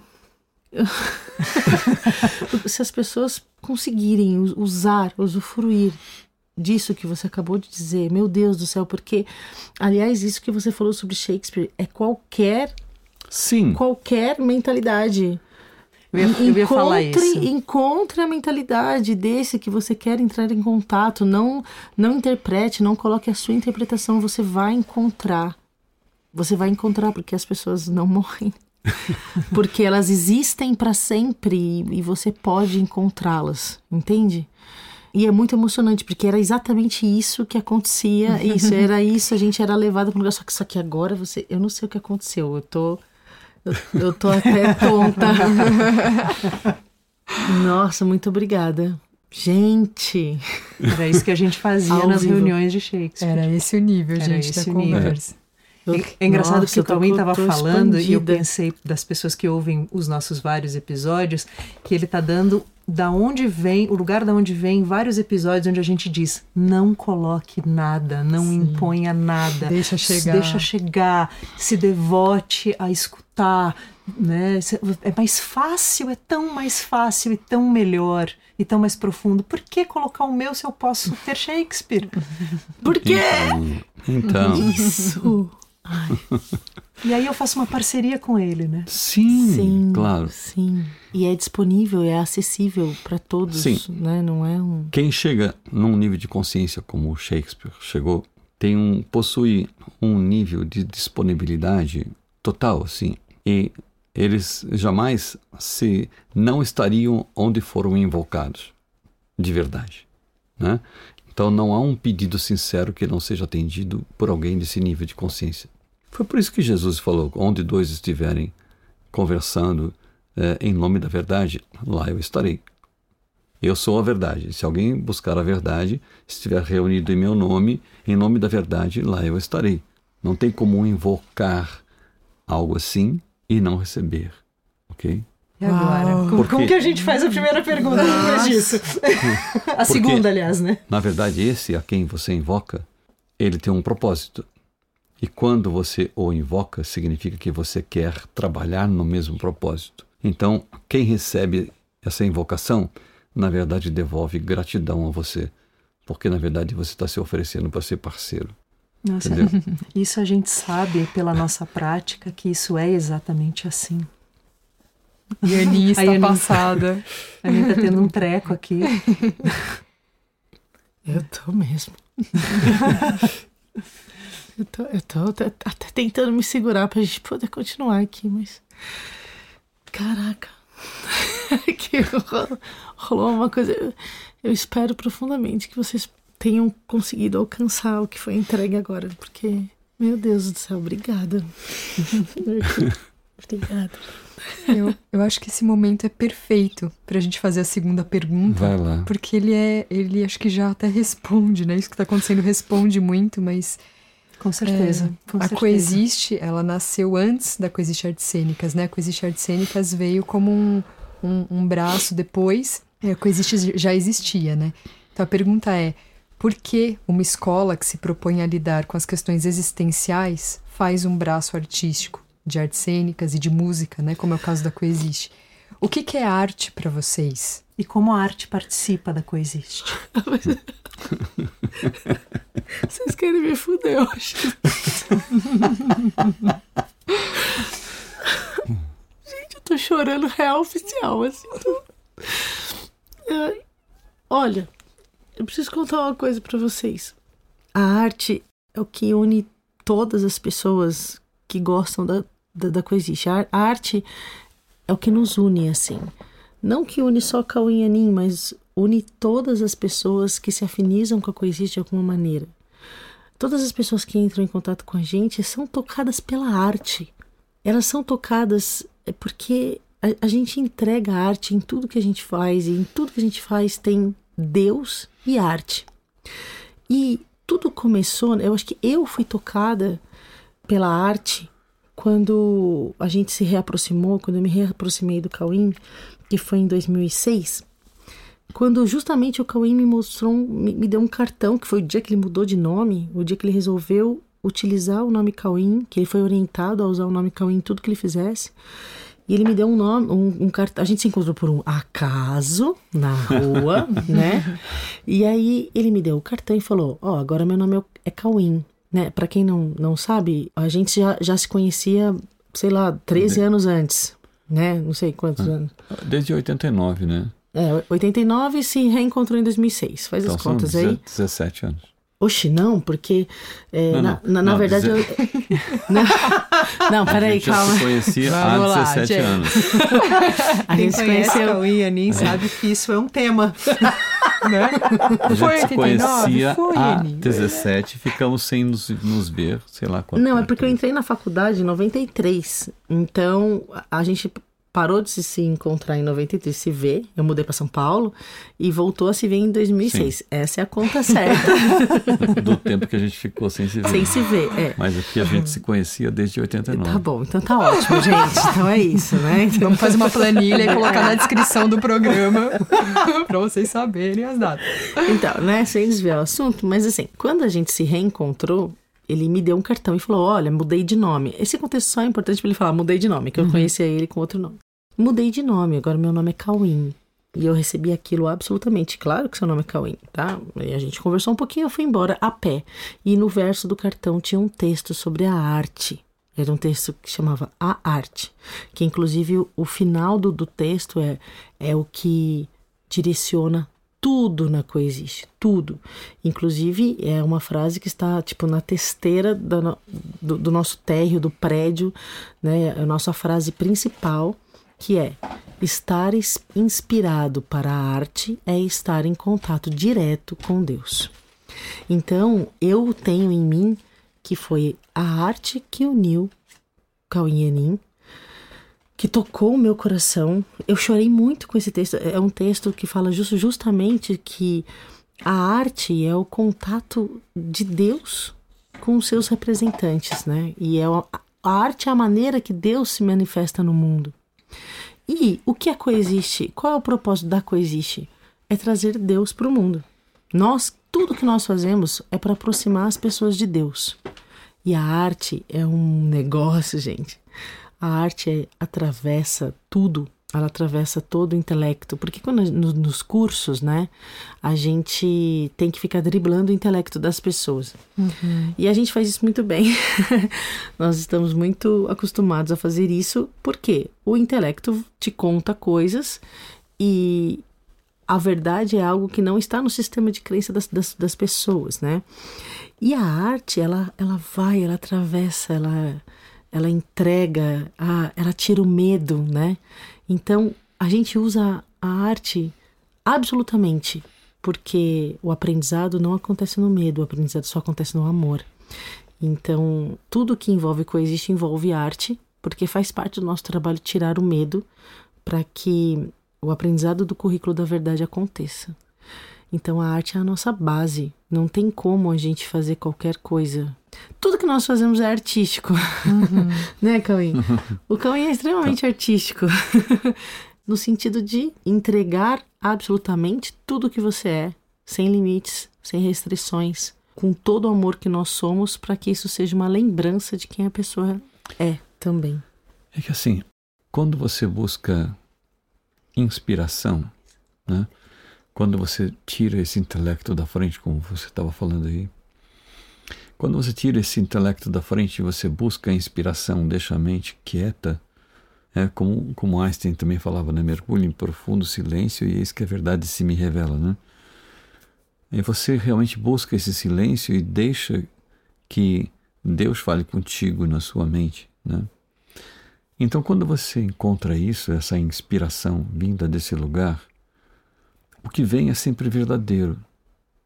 Se as pessoas conseguirem usar, usufruir disso que você acabou de dizer, meu Deus do céu, porque, aliás, isso que você falou sobre Shakespeare é qualquer. Sim. Qualquer mentalidade. Eu ia, eu ia falar isso. Encontre a mentalidade desse que você quer entrar em contato. Não, não interprete, não coloque a sua interpretação. Você vai encontrar. Você vai encontrar porque as pessoas não morrem. porque elas existem para sempre e você pode encontrá-las, entende? E é muito emocionante, porque era exatamente isso que acontecia. Isso, era isso, a gente era levado para um lugar. Só que, só que agora você. Eu não sei o que aconteceu. Eu tô eu, eu tô até tonta. Nossa, muito obrigada. Gente! Era isso que a gente fazia nas vivo. reuniões de Shakespeare. Era esse o nível, Era gente, da conversa. É engraçado nossa, que o Cauê estava falando expandida. e eu pensei das pessoas que ouvem os nossos vários episódios que ele está dando da onde vem, o lugar da onde vem vários episódios onde a gente diz: não coloque nada, não Sim. imponha nada, deixa chegar, deixa chegar, se devote a escutar, né? É mais fácil, é tão mais fácil e tão melhor e tão mais profundo. Por que colocar o meu se eu posso ter Shakespeare? Por quê? Então, então. isso. Ai. E aí eu faço uma parceria com ele, né? Sim, sim, claro. Sim. E é disponível, é acessível para todos, sim. né? Não é um. Quem chega num nível de consciência como o Shakespeare chegou, tem um possui um nível de disponibilidade total, assim. E eles jamais se não estariam onde foram invocados, de verdade, né? Então não há um pedido sincero que não seja atendido por alguém desse nível de consciência. Foi por isso que Jesus falou: onde dois estiverem conversando é, em nome da verdade, lá eu estarei. Eu sou a verdade. Se alguém buscar a verdade, estiver reunido em meu nome, em nome da verdade, lá eu estarei. Não tem como invocar algo assim e não receber, ok? E agora? Como, como, que a gente faz a primeira pergunta depois disso? a Porque, segunda, aliás, né? Na verdade, esse a quem você invoca, ele tem um propósito. E quando você o invoca, significa que você quer trabalhar no mesmo propósito. Então, quem recebe essa invocação, na verdade, devolve gratidão a você, porque na verdade você está se oferecendo para ser parceiro. Nossa, isso a gente sabe pela nossa prática que isso é exatamente assim. E a Aninha está a passada. A Aninha está tendo um treco aqui. Eu tô mesmo. Eu tô, eu tô até, até tentando me segurar pra gente poder continuar aqui, mas. Caraca. que rolou uma coisa. Eu, eu espero profundamente que vocês tenham conseguido alcançar o que foi entregue agora, porque, meu Deus do céu, obrigada. obrigada. Eu, eu acho que esse momento é perfeito pra gente fazer a segunda pergunta. Vai lá. Porque ele é. Ele acho que já até responde, né? Isso que tá acontecendo responde muito, mas com certeza. É, com a certeza. Coexiste, ela nasceu antes da Coexiste Artes Cênicas, né? A Coexiste Artes Cênicas veio como um, um, um braço depois. A Coexiste já existia, né? Então a pergunta é: por que uma escola que se propõe a lidar com as questões existenciais faz um braço artístico de artes cênicas e de música, né? Como é o caso da Coexiste. O que, que é arte para vocês? E como a arte participa da coexiste? Vocês querem me fuder hoje. Gente, eu tô chorando real oficial, assim. Tô... Olha, eu preciso contar uma coisa pra vocês. A arte é o que une todas as pessoas que gostam da, da, da coexiste. A arte é o que nos une, assim. Não que une só Cauã e Anin, mas une todas as pessoas que se afinizam com a coexiste de alguma maneira. Todas as pessoas que entram em contato com a gente são tocadas pela arte. Elas são tocadas é porque a, a gente entrega arte em tudo que a gente faz, e em tudo que a gente faz tem Deus e arte. E tudo começou, eu acho que eu fui tocada pela arte quando a gente se reaproximou, quando eu me reaproximei do Cauim, que foi em 2006, quando justamente o Cauim me mostrou, me, me deu um cartão, que foi o dia que ele mudou de nome, o dia que ele resolveu utilizar o nome Cauim, que ele foi orientado a usar o nome Cauim em tudo que ele fizesse. E ele me deu um nome, um, um cartão. A gente se encontrou por um acaso na rua, né? E aí ele me deu o cartão e falou: Ó, agora meu nome é- é Cauim, né? Pra quem não, não sabe, a gente já, já se conhecia, sei lá, 13 anos antes, né? Não sei quantos anos. Desde 89, né? É, 89 e se reencontrou em 2006. Faz Então as contas aí. 17 anos. Oxe, não, porque é, Não, na, não. na, na Não, verdade. dizer- eu- não, não, a peraí, gente já calma. se conhecia Vamos há lá, 17 gente. anos. A Quem gente se conhece conheceu. Cauã e Anin sabe que isso é um tema. né? A gente Foi se 89? conhecia Foi, há Aninha. 17 ficamos sem nos, nos ver, sei lá quanto Não, é porque eu entrei na faculdade em 93. Então, a- a gente parou de se- se encontrar em 93, se ver. Eu mudei para São Paulo e voltou a se ver em 2006. Essa é a conta certa. Do tempo que a gente ficou sem se ver. Sem se ver, é. Mas aqui a gente se conhecia desde 89. Tá bom, então tá ótimo, gente. Então é isso, né? Então, Vamos fazer uma planilha e colocar na descrição do programa pra vocês saberem as datas. Então, né, sem desviar o assunto, mas assim, quando a gente se reencontrou, ele me deu um cartão e falou: Olha, mudei de nome. Esse contexto só é importante pra ele falar: mudei de nome, que eu conhecia ele com outro nome. Mudei de nome, agora meu nome é Cauim. E eu recebi aquilo absolutamente. Claro que seu nome é Cauim, tá? E a gente conversou um pouquinho, eu fui embora a pé. E no verso do cartão tinha um texto sobre a arte. Era um texto que chamava A Arte. Que inclusive o, final do, do texto é, é o que direciona tudo na coexiste, tudo. Inclusive, é uma frase que está, tipo, na testeira da no- do, do nosso térreo, do prédio, né? A nossa frase principal, que é estar inspirado para a arte é estar em contato direto com Deus. Então, eu tenho em mim que foi a arte que uniu Cauim e Anin, que tocou o meu coração. Eu chorei muito com esse texto. É um texto que fala just- justamente que a arte é o contato de Deus com os seus representantes, né? E é a, a arte é a maneira que Deus se manifesta no mundo. E o que é coexiste? Qual é o propósito da coexiste? É trazer Deus para o mundo. Nós, tudo que nós fazemos é para aproximar as pessoas de Deus. E a arte é um negócio, gente. A arte é- atravessa tudo, ela atravessa todo o intelecto. Porque quando no- nos cursos, né, a gente tem que ficar driblando o intelecto das pessoas. E a gente faz isso muito bem. Nós estamos muito acostumados a fazer isso porque o intelecto te conta coisas e a verdade é algo que não está no sistema de crença das, das, das pessoas, né? E a arte, ela, ela vai, ela atravessa, ela, ela entrega, a, ela tira o medo, né? Então, a gente usa a arte absolutamente, porque o aprendizado não acontece no medo, o aprendizado só acontece no amor. Então, tudo que envolve coexiste envolve arte, porque faz parte do nosso trabalho tirar o medo para que o aprendizado do currículo da verdade aconteça. Então a arte é a nossa base. Não tem como a gente fazer qualquer coisa. Tudo que nós fazemos é artístico. né, Cauim? O Cauim é extremamente artístico. no sentido de entregar absolutamente tudo que você é, sem limites, sem restrições, com todo o amor que nós somos, para que isso seja uma lembrança de quem a pessoa é também. É que assim, quando você busca inspiração, né? Quando você tira esse intelecto da frente, como você estava falando aí, quando você tira esse intelecto da frente e você busca a inspiração, deixa a mente quieta, é como, como Einstein também falava, né? Mergulhe em profundo silêncio e eis que a verdade se me revela, né? E você realmente busca esse silêncio e deixa que Deus fale contigo na sua mente, né? Então, quando você encontra isso, essa inspiração vinda desse lugar, o que vem é sempre verdadeiro.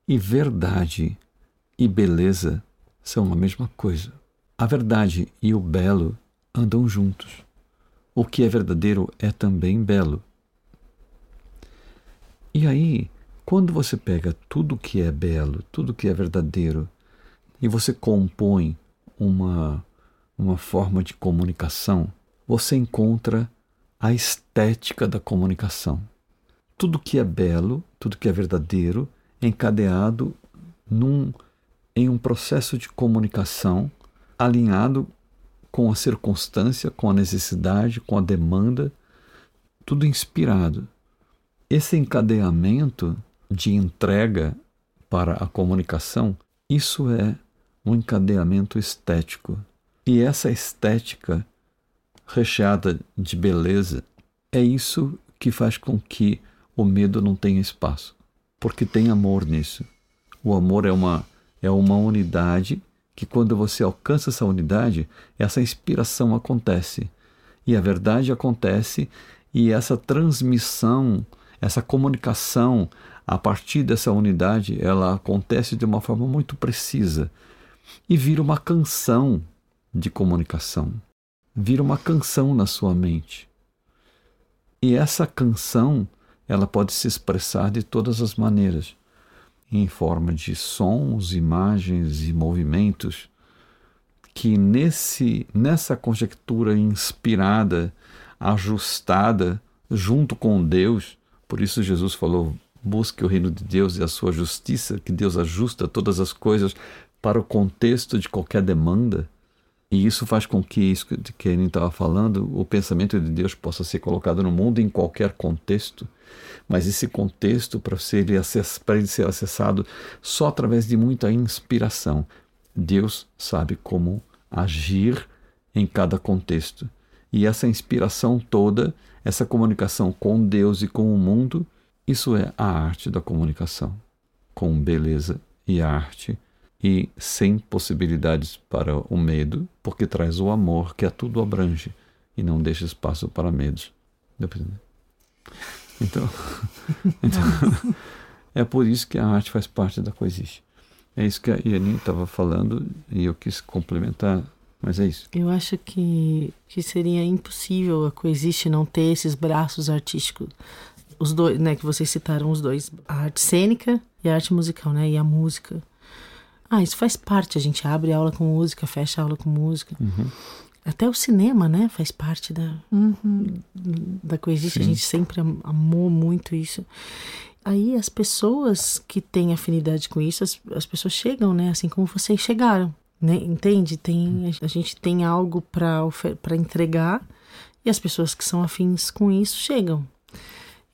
E verdade e beleza são a mesma coisa. A verdade e o belo andam juntos. O que é verdadeiro é também belo. E aí, quando você pega tudo que é belo, tudo que é verdadeiro, e você compõe uma, uma forma de comunicação, você encontra a estética da comunicação. Tudo que é belo, tudo que é verdadeiro, encadeado num, em um processo de comunicação alinhado com a circunstância, com a necessidade, com a demanda, tudo inspirado. Esse encadeamento de entrega para a comunicação, isso é um encadeamento estético. E essa estética recheada de beleza, é isso que faz com que o medo não tenha espaço, porque tem amor nisso. O amor é uma é uma unidade que quando você alcança essa unidade, essa inspiração acontece. E a verdade acontece e essa transmissão, essa comunicação a partir dessa unidade, ela acontece de uma forma muito precisa e vira uma canção de comunicação vira uma canção na sua mente. E essa canção, ela pode se expressar de todas as maneiras, em forma de sons, imagens e movimentos, que nesse nessa conjectura inspirada, ajustada junto com Deus, por isso Jesus falou: busque o reino de Deus e a sua justiça, que Deus ajusta todas as coisas para o contexto de qualquer demanda e isso faz com que isso que ele estava falando, o pensamento de Deus possa ser colocado no mundo em qualquer contexto, mas esse contexto para ser para ele ser acessado só através de muita inspiração. Deus sabe como agir em cada contexto. E essa inspiração toda, essa comunicação com Deus e com o mundo, isso é a arte da comunicação, com beleza e arte e sem possibilidades para o medo, porque traz o amor que a tudo abrange e não deixa espaço para medos. Então, então é por isso que a arte faz parte da coexiste. É isso que a Iani estava falando e eu quis complementar, mas é isso. Eu acho que, que seria impossível a coexiste não ter esses braços artísticos. Os dois, né, que vocês citaram os dois, a arte cênica e a arte musical, né, e a música. Ah, isso faz parte. A gente abre aula com música, fecha aula com música. Uhum. Até o cinema, né? Faz parte da, uhum. da coexiste. A gente sempre amou muito isso. Aí as pessoas que têm afinidade com isso, as, as pessoas chegam, né? Assim como vocês chegaram, né? Entende? Tem, a gente tem algo para entregar e as pessoas que são afins com isso chegam.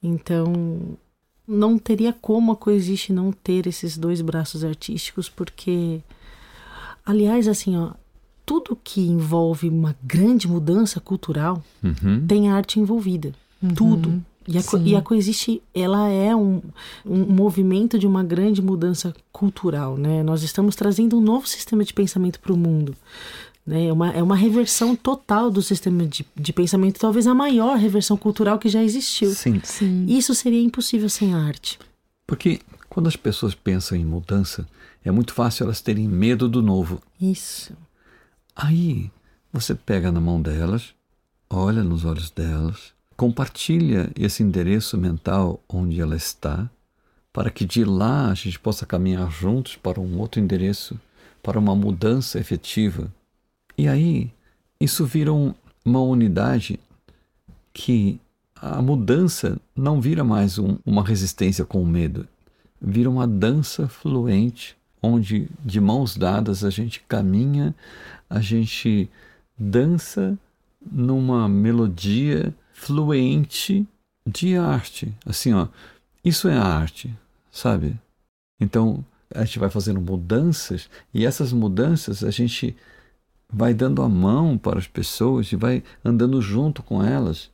Então, não teria como a Coexiste não ter esses dois braços artísticos, porque, aliás, assim, ó, tudo que envolve uma grande mudança cultural uhum. tem arte envolvida. Uhum. Tudo. E a, e a, Coexiste, ela é um, um movimento de uma grande mudança cultural, né? Nós estamos trazendo um novo sistema de pensamento para o mundo. Né? É, uma, é uma reversão total do sistema de, de pensamento, talvez a maior reversão cultural que já existiu. Sim. Sim. Isso seria impossível sem a arte. Porque quando as pessoas pensam em mudança, é muito fácil elas terem medo do novo. Isso. Aí você pega na mão delas, olha nos olhos delas, compartilha esse endereço mental onde ela está, para que de lá a gente possa caminhar juntos para um outro endereço, para uma mudança efetiva e aí, isso vira um, uma unidade que a mudança não vira mais um, uma resistência com o medo, vira uma dança fluente, onde de mãos dadas a gente caminha, a gente dança numa melodia fluente de arte. Assim, ó, Isso é a arte, sabe? Então, a gente vai fazendo mudanças e essas mudanças a gente vai dando a mão para as pessoas e vai andando junto com elas,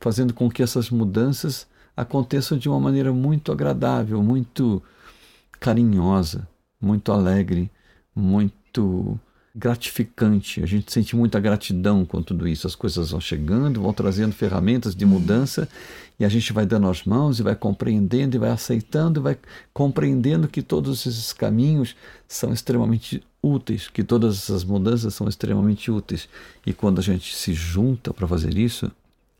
fazendo com que essas mudanças aconteçam de uma maneira muito agradável, muito carinhosa, muito alegre, muito gratificante. A gente sente muita gratidão com tudo isso. As coisas vão chegando, vão trazendo ferramentas de mudança e a gente vai dando as mãos e vai compreendendo e vai aceitando e vai compreendendo que todos esses caminhos são extremamente úteis, que todas essas mudanças são extremamente úteis. E quando a gente se junta para fazer isso,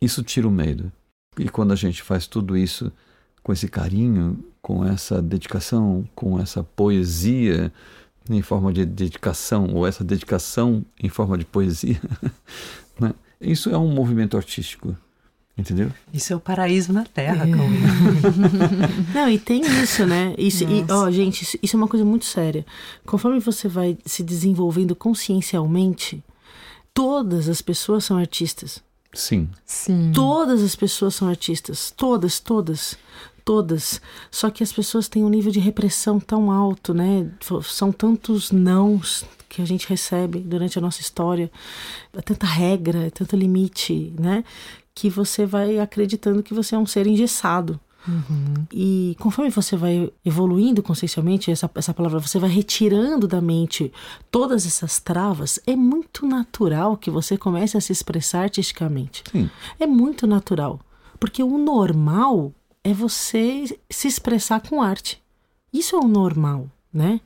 isso tira o medo. E quando a gente faz tudo isso com esse carinho, com essa dedicação, com essa poesia, em forma de dedicação, ou essa dedicação em forma de poesia. né? Isso é um movimento artístico. Entendeu? Isso é o paraíso na Terra, é. Não, e tem isso, né? Isso, e, ó, gente, isso, isso é uma coisa muito séria. Conforme você vai se desenvolvendo consciencialmente, todas as pessoas são artistas. Sim. Sim. Todas as pessoas são artistas. Todas, todas todas. Só que as pessoas têm um nível de repressão tão alto, né? São tantos nãos que a gente recebe durante a nossa história, é tanta regra, é tanto limite, né? Que você vai acreditando que você é um ser engessado. Uhum. E conforme você vai evoluindo consciencialmente, essa, essa palavra, você vai retirando da mente todas essas travas, é muito natural que você comece a se expressar artisticamente. Sim. É muito natural. Porque o normal é você se expressar com arte. Isso é o normal né?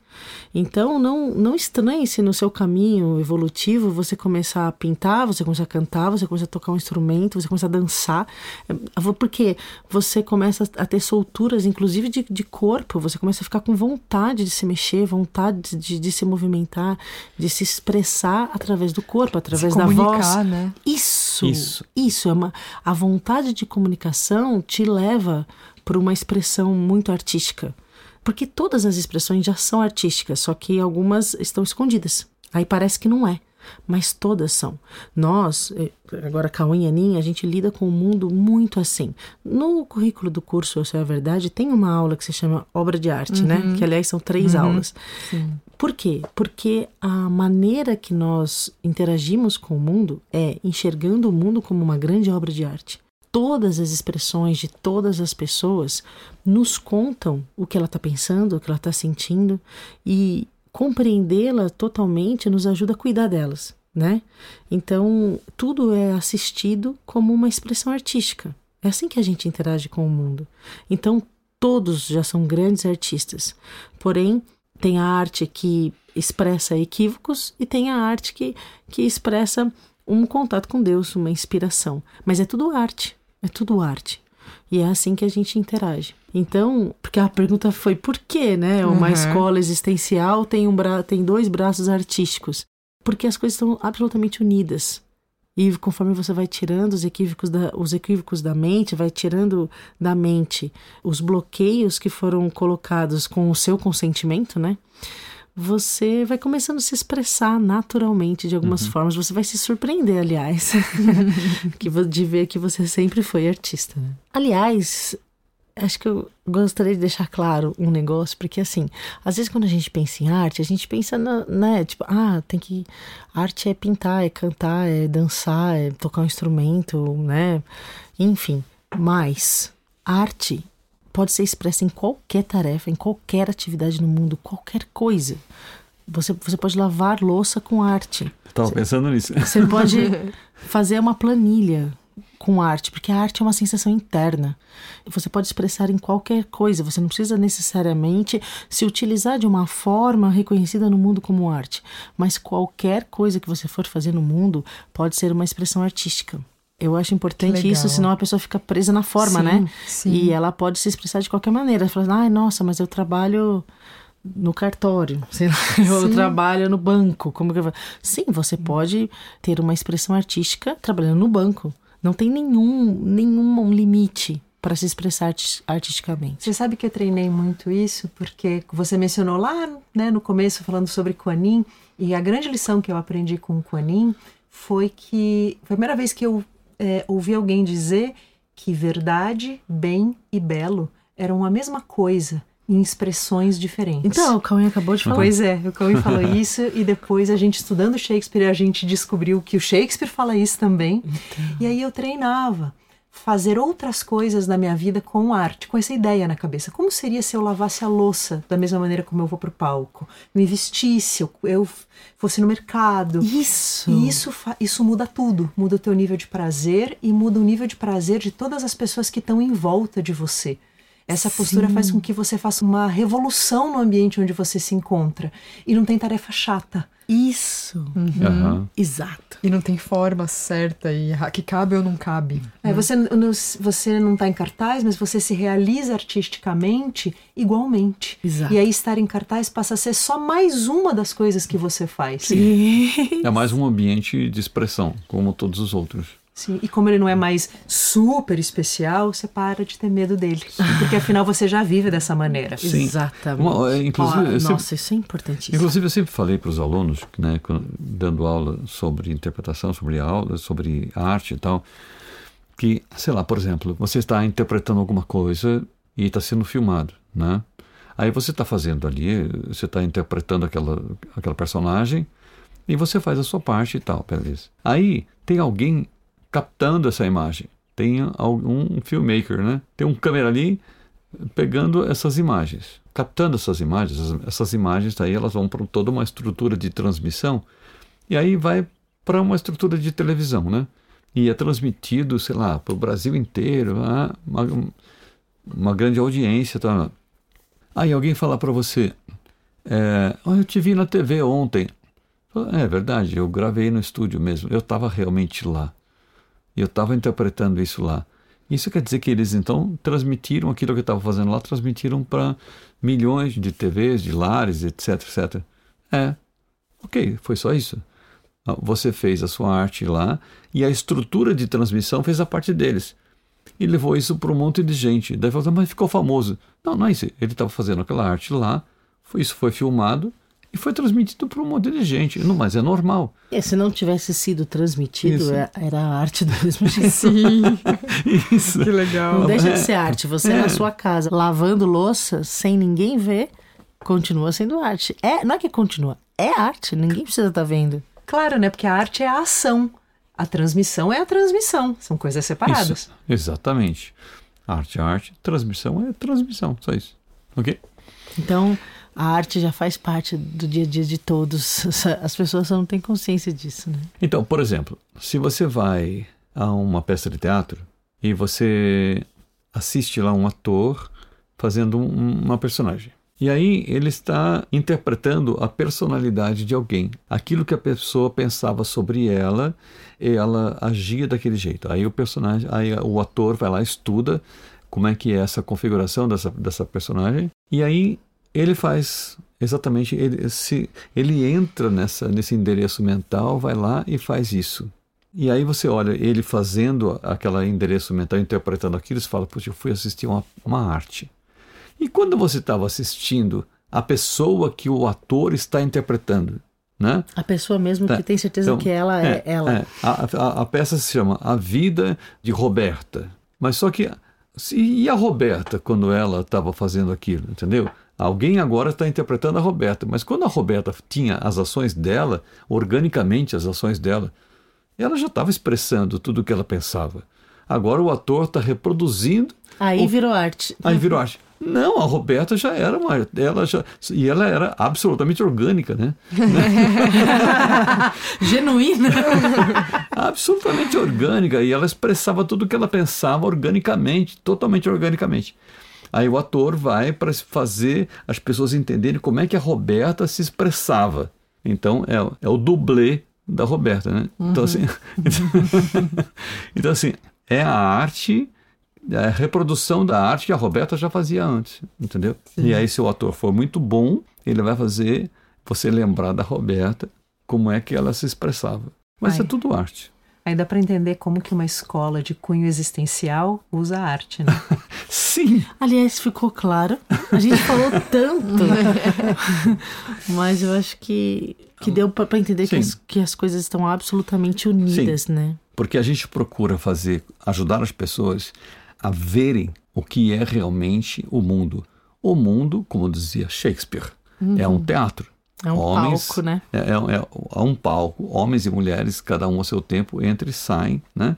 Então não não estranhe se no seu caminho evolutivo você começar a pintar, você começar a cantar, você começar a tocar um instrumento, você começar a dançar, é, porque você começa a ter solturas, inclusive de, de corpo, você começa a ficar com vontade de se mexer, vontade de, de se movimentar, de se expressar através do corpo, através da voz. Né? Isso, isso, isso é uma a vontade de comunicação te leva para uma expressão muito artística. Porque todas as expressões já são artísticas, só que algumas estão escondidas. Aí parece que não é, mas todas são. Nós, eh, agora Cauã e Aninha, a gente lida com o mundo muito assim. No currículo do curso Essa é a Verdade, tem uma aula que se chama Obra de Arte, né? uhum. né? Que aliás são três uhum. aulas. Sim. Por quê? Porque a maneira que nós interagimos com o mundo é enxergando o mundo como uma grande obra de arte todas as expressões de todas as pessoas nos contam o que ela está pensando, o que ela está sentindo e compreendê-la totalmente nos ajuda a cuidar delas, né? Então tudo é assistido como uma expressão artística. É assim que a gente interage com o mundo. Então todos já são grandes artistas, porém tem a arte que expressa equívocos e tem a arte que, que expressa um contato com Deus, uma inspiração. Mas é tudo arte. É tudo arte. E é assim que a gente interage. Então, porque a pergunta foi por que, né? Uma uhum. escola existencial tem, um bra tem dois braços artísticos. Porque as coisas estão absolutamente unidas. E conforme você vai tirando os equívocos, da, os equívocos da mente, vai tirando da mente os bloqueios que foram colocados com o seu consentimento, né? Você vai começando a se expressar naturalmente de algumas uhum. formas. Você vai se surpreender, aliás, de ver que você sempre foi artista. Né? Aliás, acho que eu gostaria de deixar claro um negócio, porque assim, às vezes quando a gente pensa em arte, a gente pensa na, né, tipo, ah, tem que arte é pintar, é cantar, é dançar, é tocar um instrumento, né? Enfim, mas arte pode ser expressa em qualquer tarefa, em qualquer atividade no mundo, qualquer coisa. Você, você pode lavar louça com arte. Estava pensando nisso. Você pode fazer uma planilha com arte, porque a arte é uma sensação interna. Você pode expressar em qualquer coisa, você não precisa necessariamente se utilizar de uma forma reconhecida no mundo como arte, mas qualquer coisa que você for fazer no mundo pode ser uma expressão artística. Eu acho importante isso, senão a pessoa fica presa na forma, sim, né? Sim. E ela pode se expressar de qualquer maneira. Fala, ai, nossa, mas eu trabalho no cartório, sei lá, eu trabalho no banco. Como que eu... Sim, você pode ter uma expressão artística trabalhando no banco. Não tem nenhum, nenhum limite para se expressar artisticamente. Você sabe que eu treinei muito isso porque você mencionou lá né, no começo falando sobre Kuanin e a grande lição que eu aprendi com o foi que foi a primeira vez que eu é, ouvi alguém dizer que verdade, bem e belo eram a mesma coisa em expressões diferentes. Então, o Cauê acabou de falar. Pois é, o Cauê falou isso e depois a gente estudando Shakespeare a gente descobriu que o Shakespeare fala isso também. E aí eu treinava fazer outras coisas na minha vida com arte, com essa ideia na cabeça. Como seria se eu lavasse a louça da mesma maneira como eu vou pro palco? Me vestisse, eu, eu fosse no mercado. Isso. E isso, isso muda tudo. Muda o teu nível de prazer e muda o nível de prazer de todas as pessoas que estão em volta de você. Essa postura faz com que você faça uma revolução no ambiente onde você se encontra. E não tem tarefa chata. Isso. Aham. Exato. E não tem forma certa e que cabe ou não cabe. É, você, n- não- você não está em cartaz, mas você se realiza artisticamente igualmente. Exato. E aí estar em cartaz passa a ser só mais uma das coisas que você faz. É mais um ambiente de expressão, como todos os outros. Sim, E como ele não é mais super especial, você para de ter medo dele. Porque afinal você já vive dessa maneira. Sim. Exatamente. Uma- é, inclusive, sempre- nossa, isso é importantíssimo. Inclusive, eu sempre falei para os alunos, né, dando aula sobre interpretação, sobre aula, sobre arte e tal, que, sei lá, por exemplo, você está interpretando alguma coisa e está sendo filmado, né? Aí você está fazendo ali, você está interpretando aquela, aquela personagem e você faz a sua parte e tal, beleza. Aí tem alguém captando essa imagem. Tem algum filmmaker, né? Tem um câmera ali pegando essas imagens, captando essas imagens. Essas, imagens aí elas vão para toda uma estrutura de transmissão e aí vai para uma estrutura de televisão, né? E é transmitido, sei lá, para o Brasil inteiro, ah, uma, uma grande audiência, tá? Aí alguém fala para você, é, "Oh, eu te vi na TV ontem. É verdade, eu gravei no estúdio mesmo, eu estava realmente lá. Eu estava interpretando isso lá. Isso quer dizer que eles então transmitiram aquilo que eu estava fazendo lá, transmitiram para milhões de TVs, de lares, etc, etc. É, ok, foi só isso. Ah, Você fez a sua arte lá e a estrutura de transmissão fez a parte deles. E levou isso para um monte de gente. Daí falou, mas ficou famoso. Não, não é isso. Ele estava fazendo aquela arte lá, foi- isso foi filmado e foi transmitido para um monte de gente. Não, mas é normal. É, se não tivesse sido transmitido, Isso. é- era a arte do mesmo jeito. Sim, Isso. que legal. Não deixa É. de ser arte. Você na sua casa, lavando louça, sem ninguém ver, continua sendo arte. É, não é que continua, é arte. Ninguém precisa estar vendo. Claro, né? Porque a arte é a ação. A transmissão é a transmissão. São coisas separadas. Isso, exatamente. Arte é arte, transmissão é transmissão, só isso. Ok? Então, a arte já faz parte do dia a dia de todos. As pessoas só não têm consciência disso, né? Então, por exemplo, se você vai a uma peça de teatro e você assiste lá um ator fazendo um- uma personagem. E aí ele está interpretando a personalidade de alguém. Aquilo que a pessoa pensava sobre ela, ela agia daquele jeito. Aí o personagem, aí o ator vai lá estuda como é que é essa configuração dessa, dessa personagem e aí ele faz exatamente ele se ele entra nessa nesse endereço mental, vai lá e faz isso. E aí você olha ele fazendo aquele endereço mental, interpretando aquilo, você fala, puxa, eu fui assistir uma, uma arte. E quando você estava assistindo a pessoa que o ator está interpretando, né? A pessoa mesmo Tá. que tem certeza Então, que ela é, ela. é. A, a- a peça se chama A Vida de Roberta. Mas só que. se- E a Roberta, quando ela estava fazendo aquilo, entendeu? Alguém agora está interpretando a Roberta. Mas quando a Roberta tinha as ações dela, organicamente as ações dela, ela já estava expressando tudo o que ela pensava. Agora o ator está reproduzindo Aí o- virou arte. Aí virou arte. Não, a Roberta já era uma. Ela já, e ela era absolutamente orgânica, né? Genuína. absolutamente orgânica. E ela expressava tudo o que ela pensava organicamente, totalmente organicamente. Aí o ator vai para fazer as pessoas entenderem como é que a Roberta se expressava. Então é, é o dublê da Roberta, né? Então, assim, então, assim, é a arte, é a reprodução da arte que a Roberta já fazia antes, entendeu? E aí, se o ator for muito bom, ele vai fazer você lembrar da Roberta, como é que ela se expressava. Mas Ai. é tudo arte. Aí dá para entender como que uma escola de cunho existencial usa a arte, né? Sim, Aliás, ficou claro. A gente falou tanto. Mas eu acho que, que deu pra pra entender que Sim. as, que as coisas estão absolutamente unidas, né? porque a gente procura fazer, ajudar as pessoas a verem o que é realmente o mundo. O mundo, como dizia Shakespeare, é um teatro. É um Homens- palco, né? É, é- é- é um palco, homens e mulheres, cada um ao seu tempo, entram e saem, né?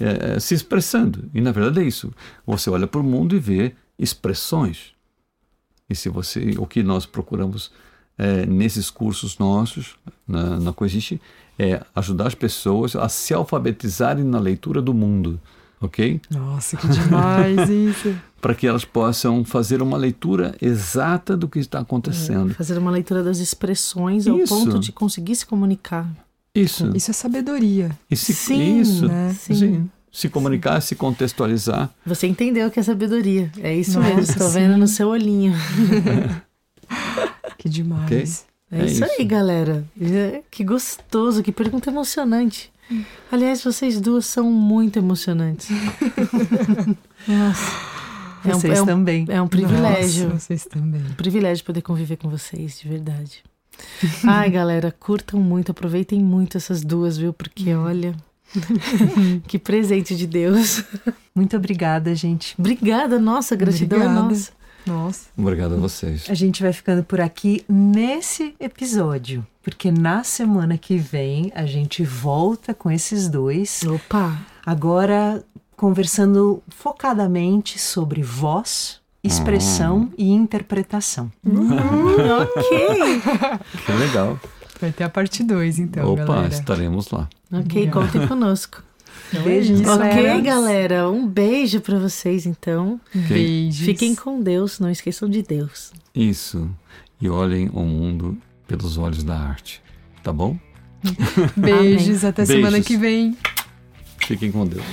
É, é, se expressando. E na verdade é isso. Você olha para o mundo e vê expressões. E se você, o que nós procuramos é, nesses cursos nossos, na, na Coexiste, é ajudar as pessoas a se alfabetizarem na leitura do mundo, ok? Nossa, que demais isso. Para que elas possam fazer uma leitura exata do que está acontecendo. Fazer uma leitura das expressões ao Isso. ponto de conseguir se comunicar. Isso. Isso é sabedoria. E se, Sim, isso. né? Sim. Sim. Se comunicar, se contextualizar. Você entendeu o que é sabedoria. É isso Nossa, mesmo, estou sim. vendo no seu olhinho. Que demais. É, É isso, isso. aí, galera. É, Que gostoso, que pergunta emocionante. Aliás, vocês duas são muito emocionantes. Nossa. É um, Vocês é um- também. é um privilégio. Nossa, vocês também. privilégio poder conviver com vocês, de verdade. Ai, galera, curtam muito, aproveitem muito essas duas, viu? Porque olha, que presente de Deus. Muito obrigada, gente. Obrigada, nossa, gratidão é Obrigada. nossa. Nossa. Obrigado a vocês. A gente vai ficando por aqui nesse episódio, porque na semana que vem a gente volta com esses dois, Opa! agora conversando focadamente sobre voz, expressão e interpretação. ok! Que legal. Vai ter a parte 2, então, Opa, galera. estaremos lá. Ok, contem conosco. Beijos, isso, ok, galera. galera, um beijo pra vocês, então. Beijos. Fiquem com Deus, não esqueçam de Deus. Isso. E olhem o mundo pelos olhos da arte. Tá bom? Beijos. Até semana Beijos. que vem. Fiquem com Deus.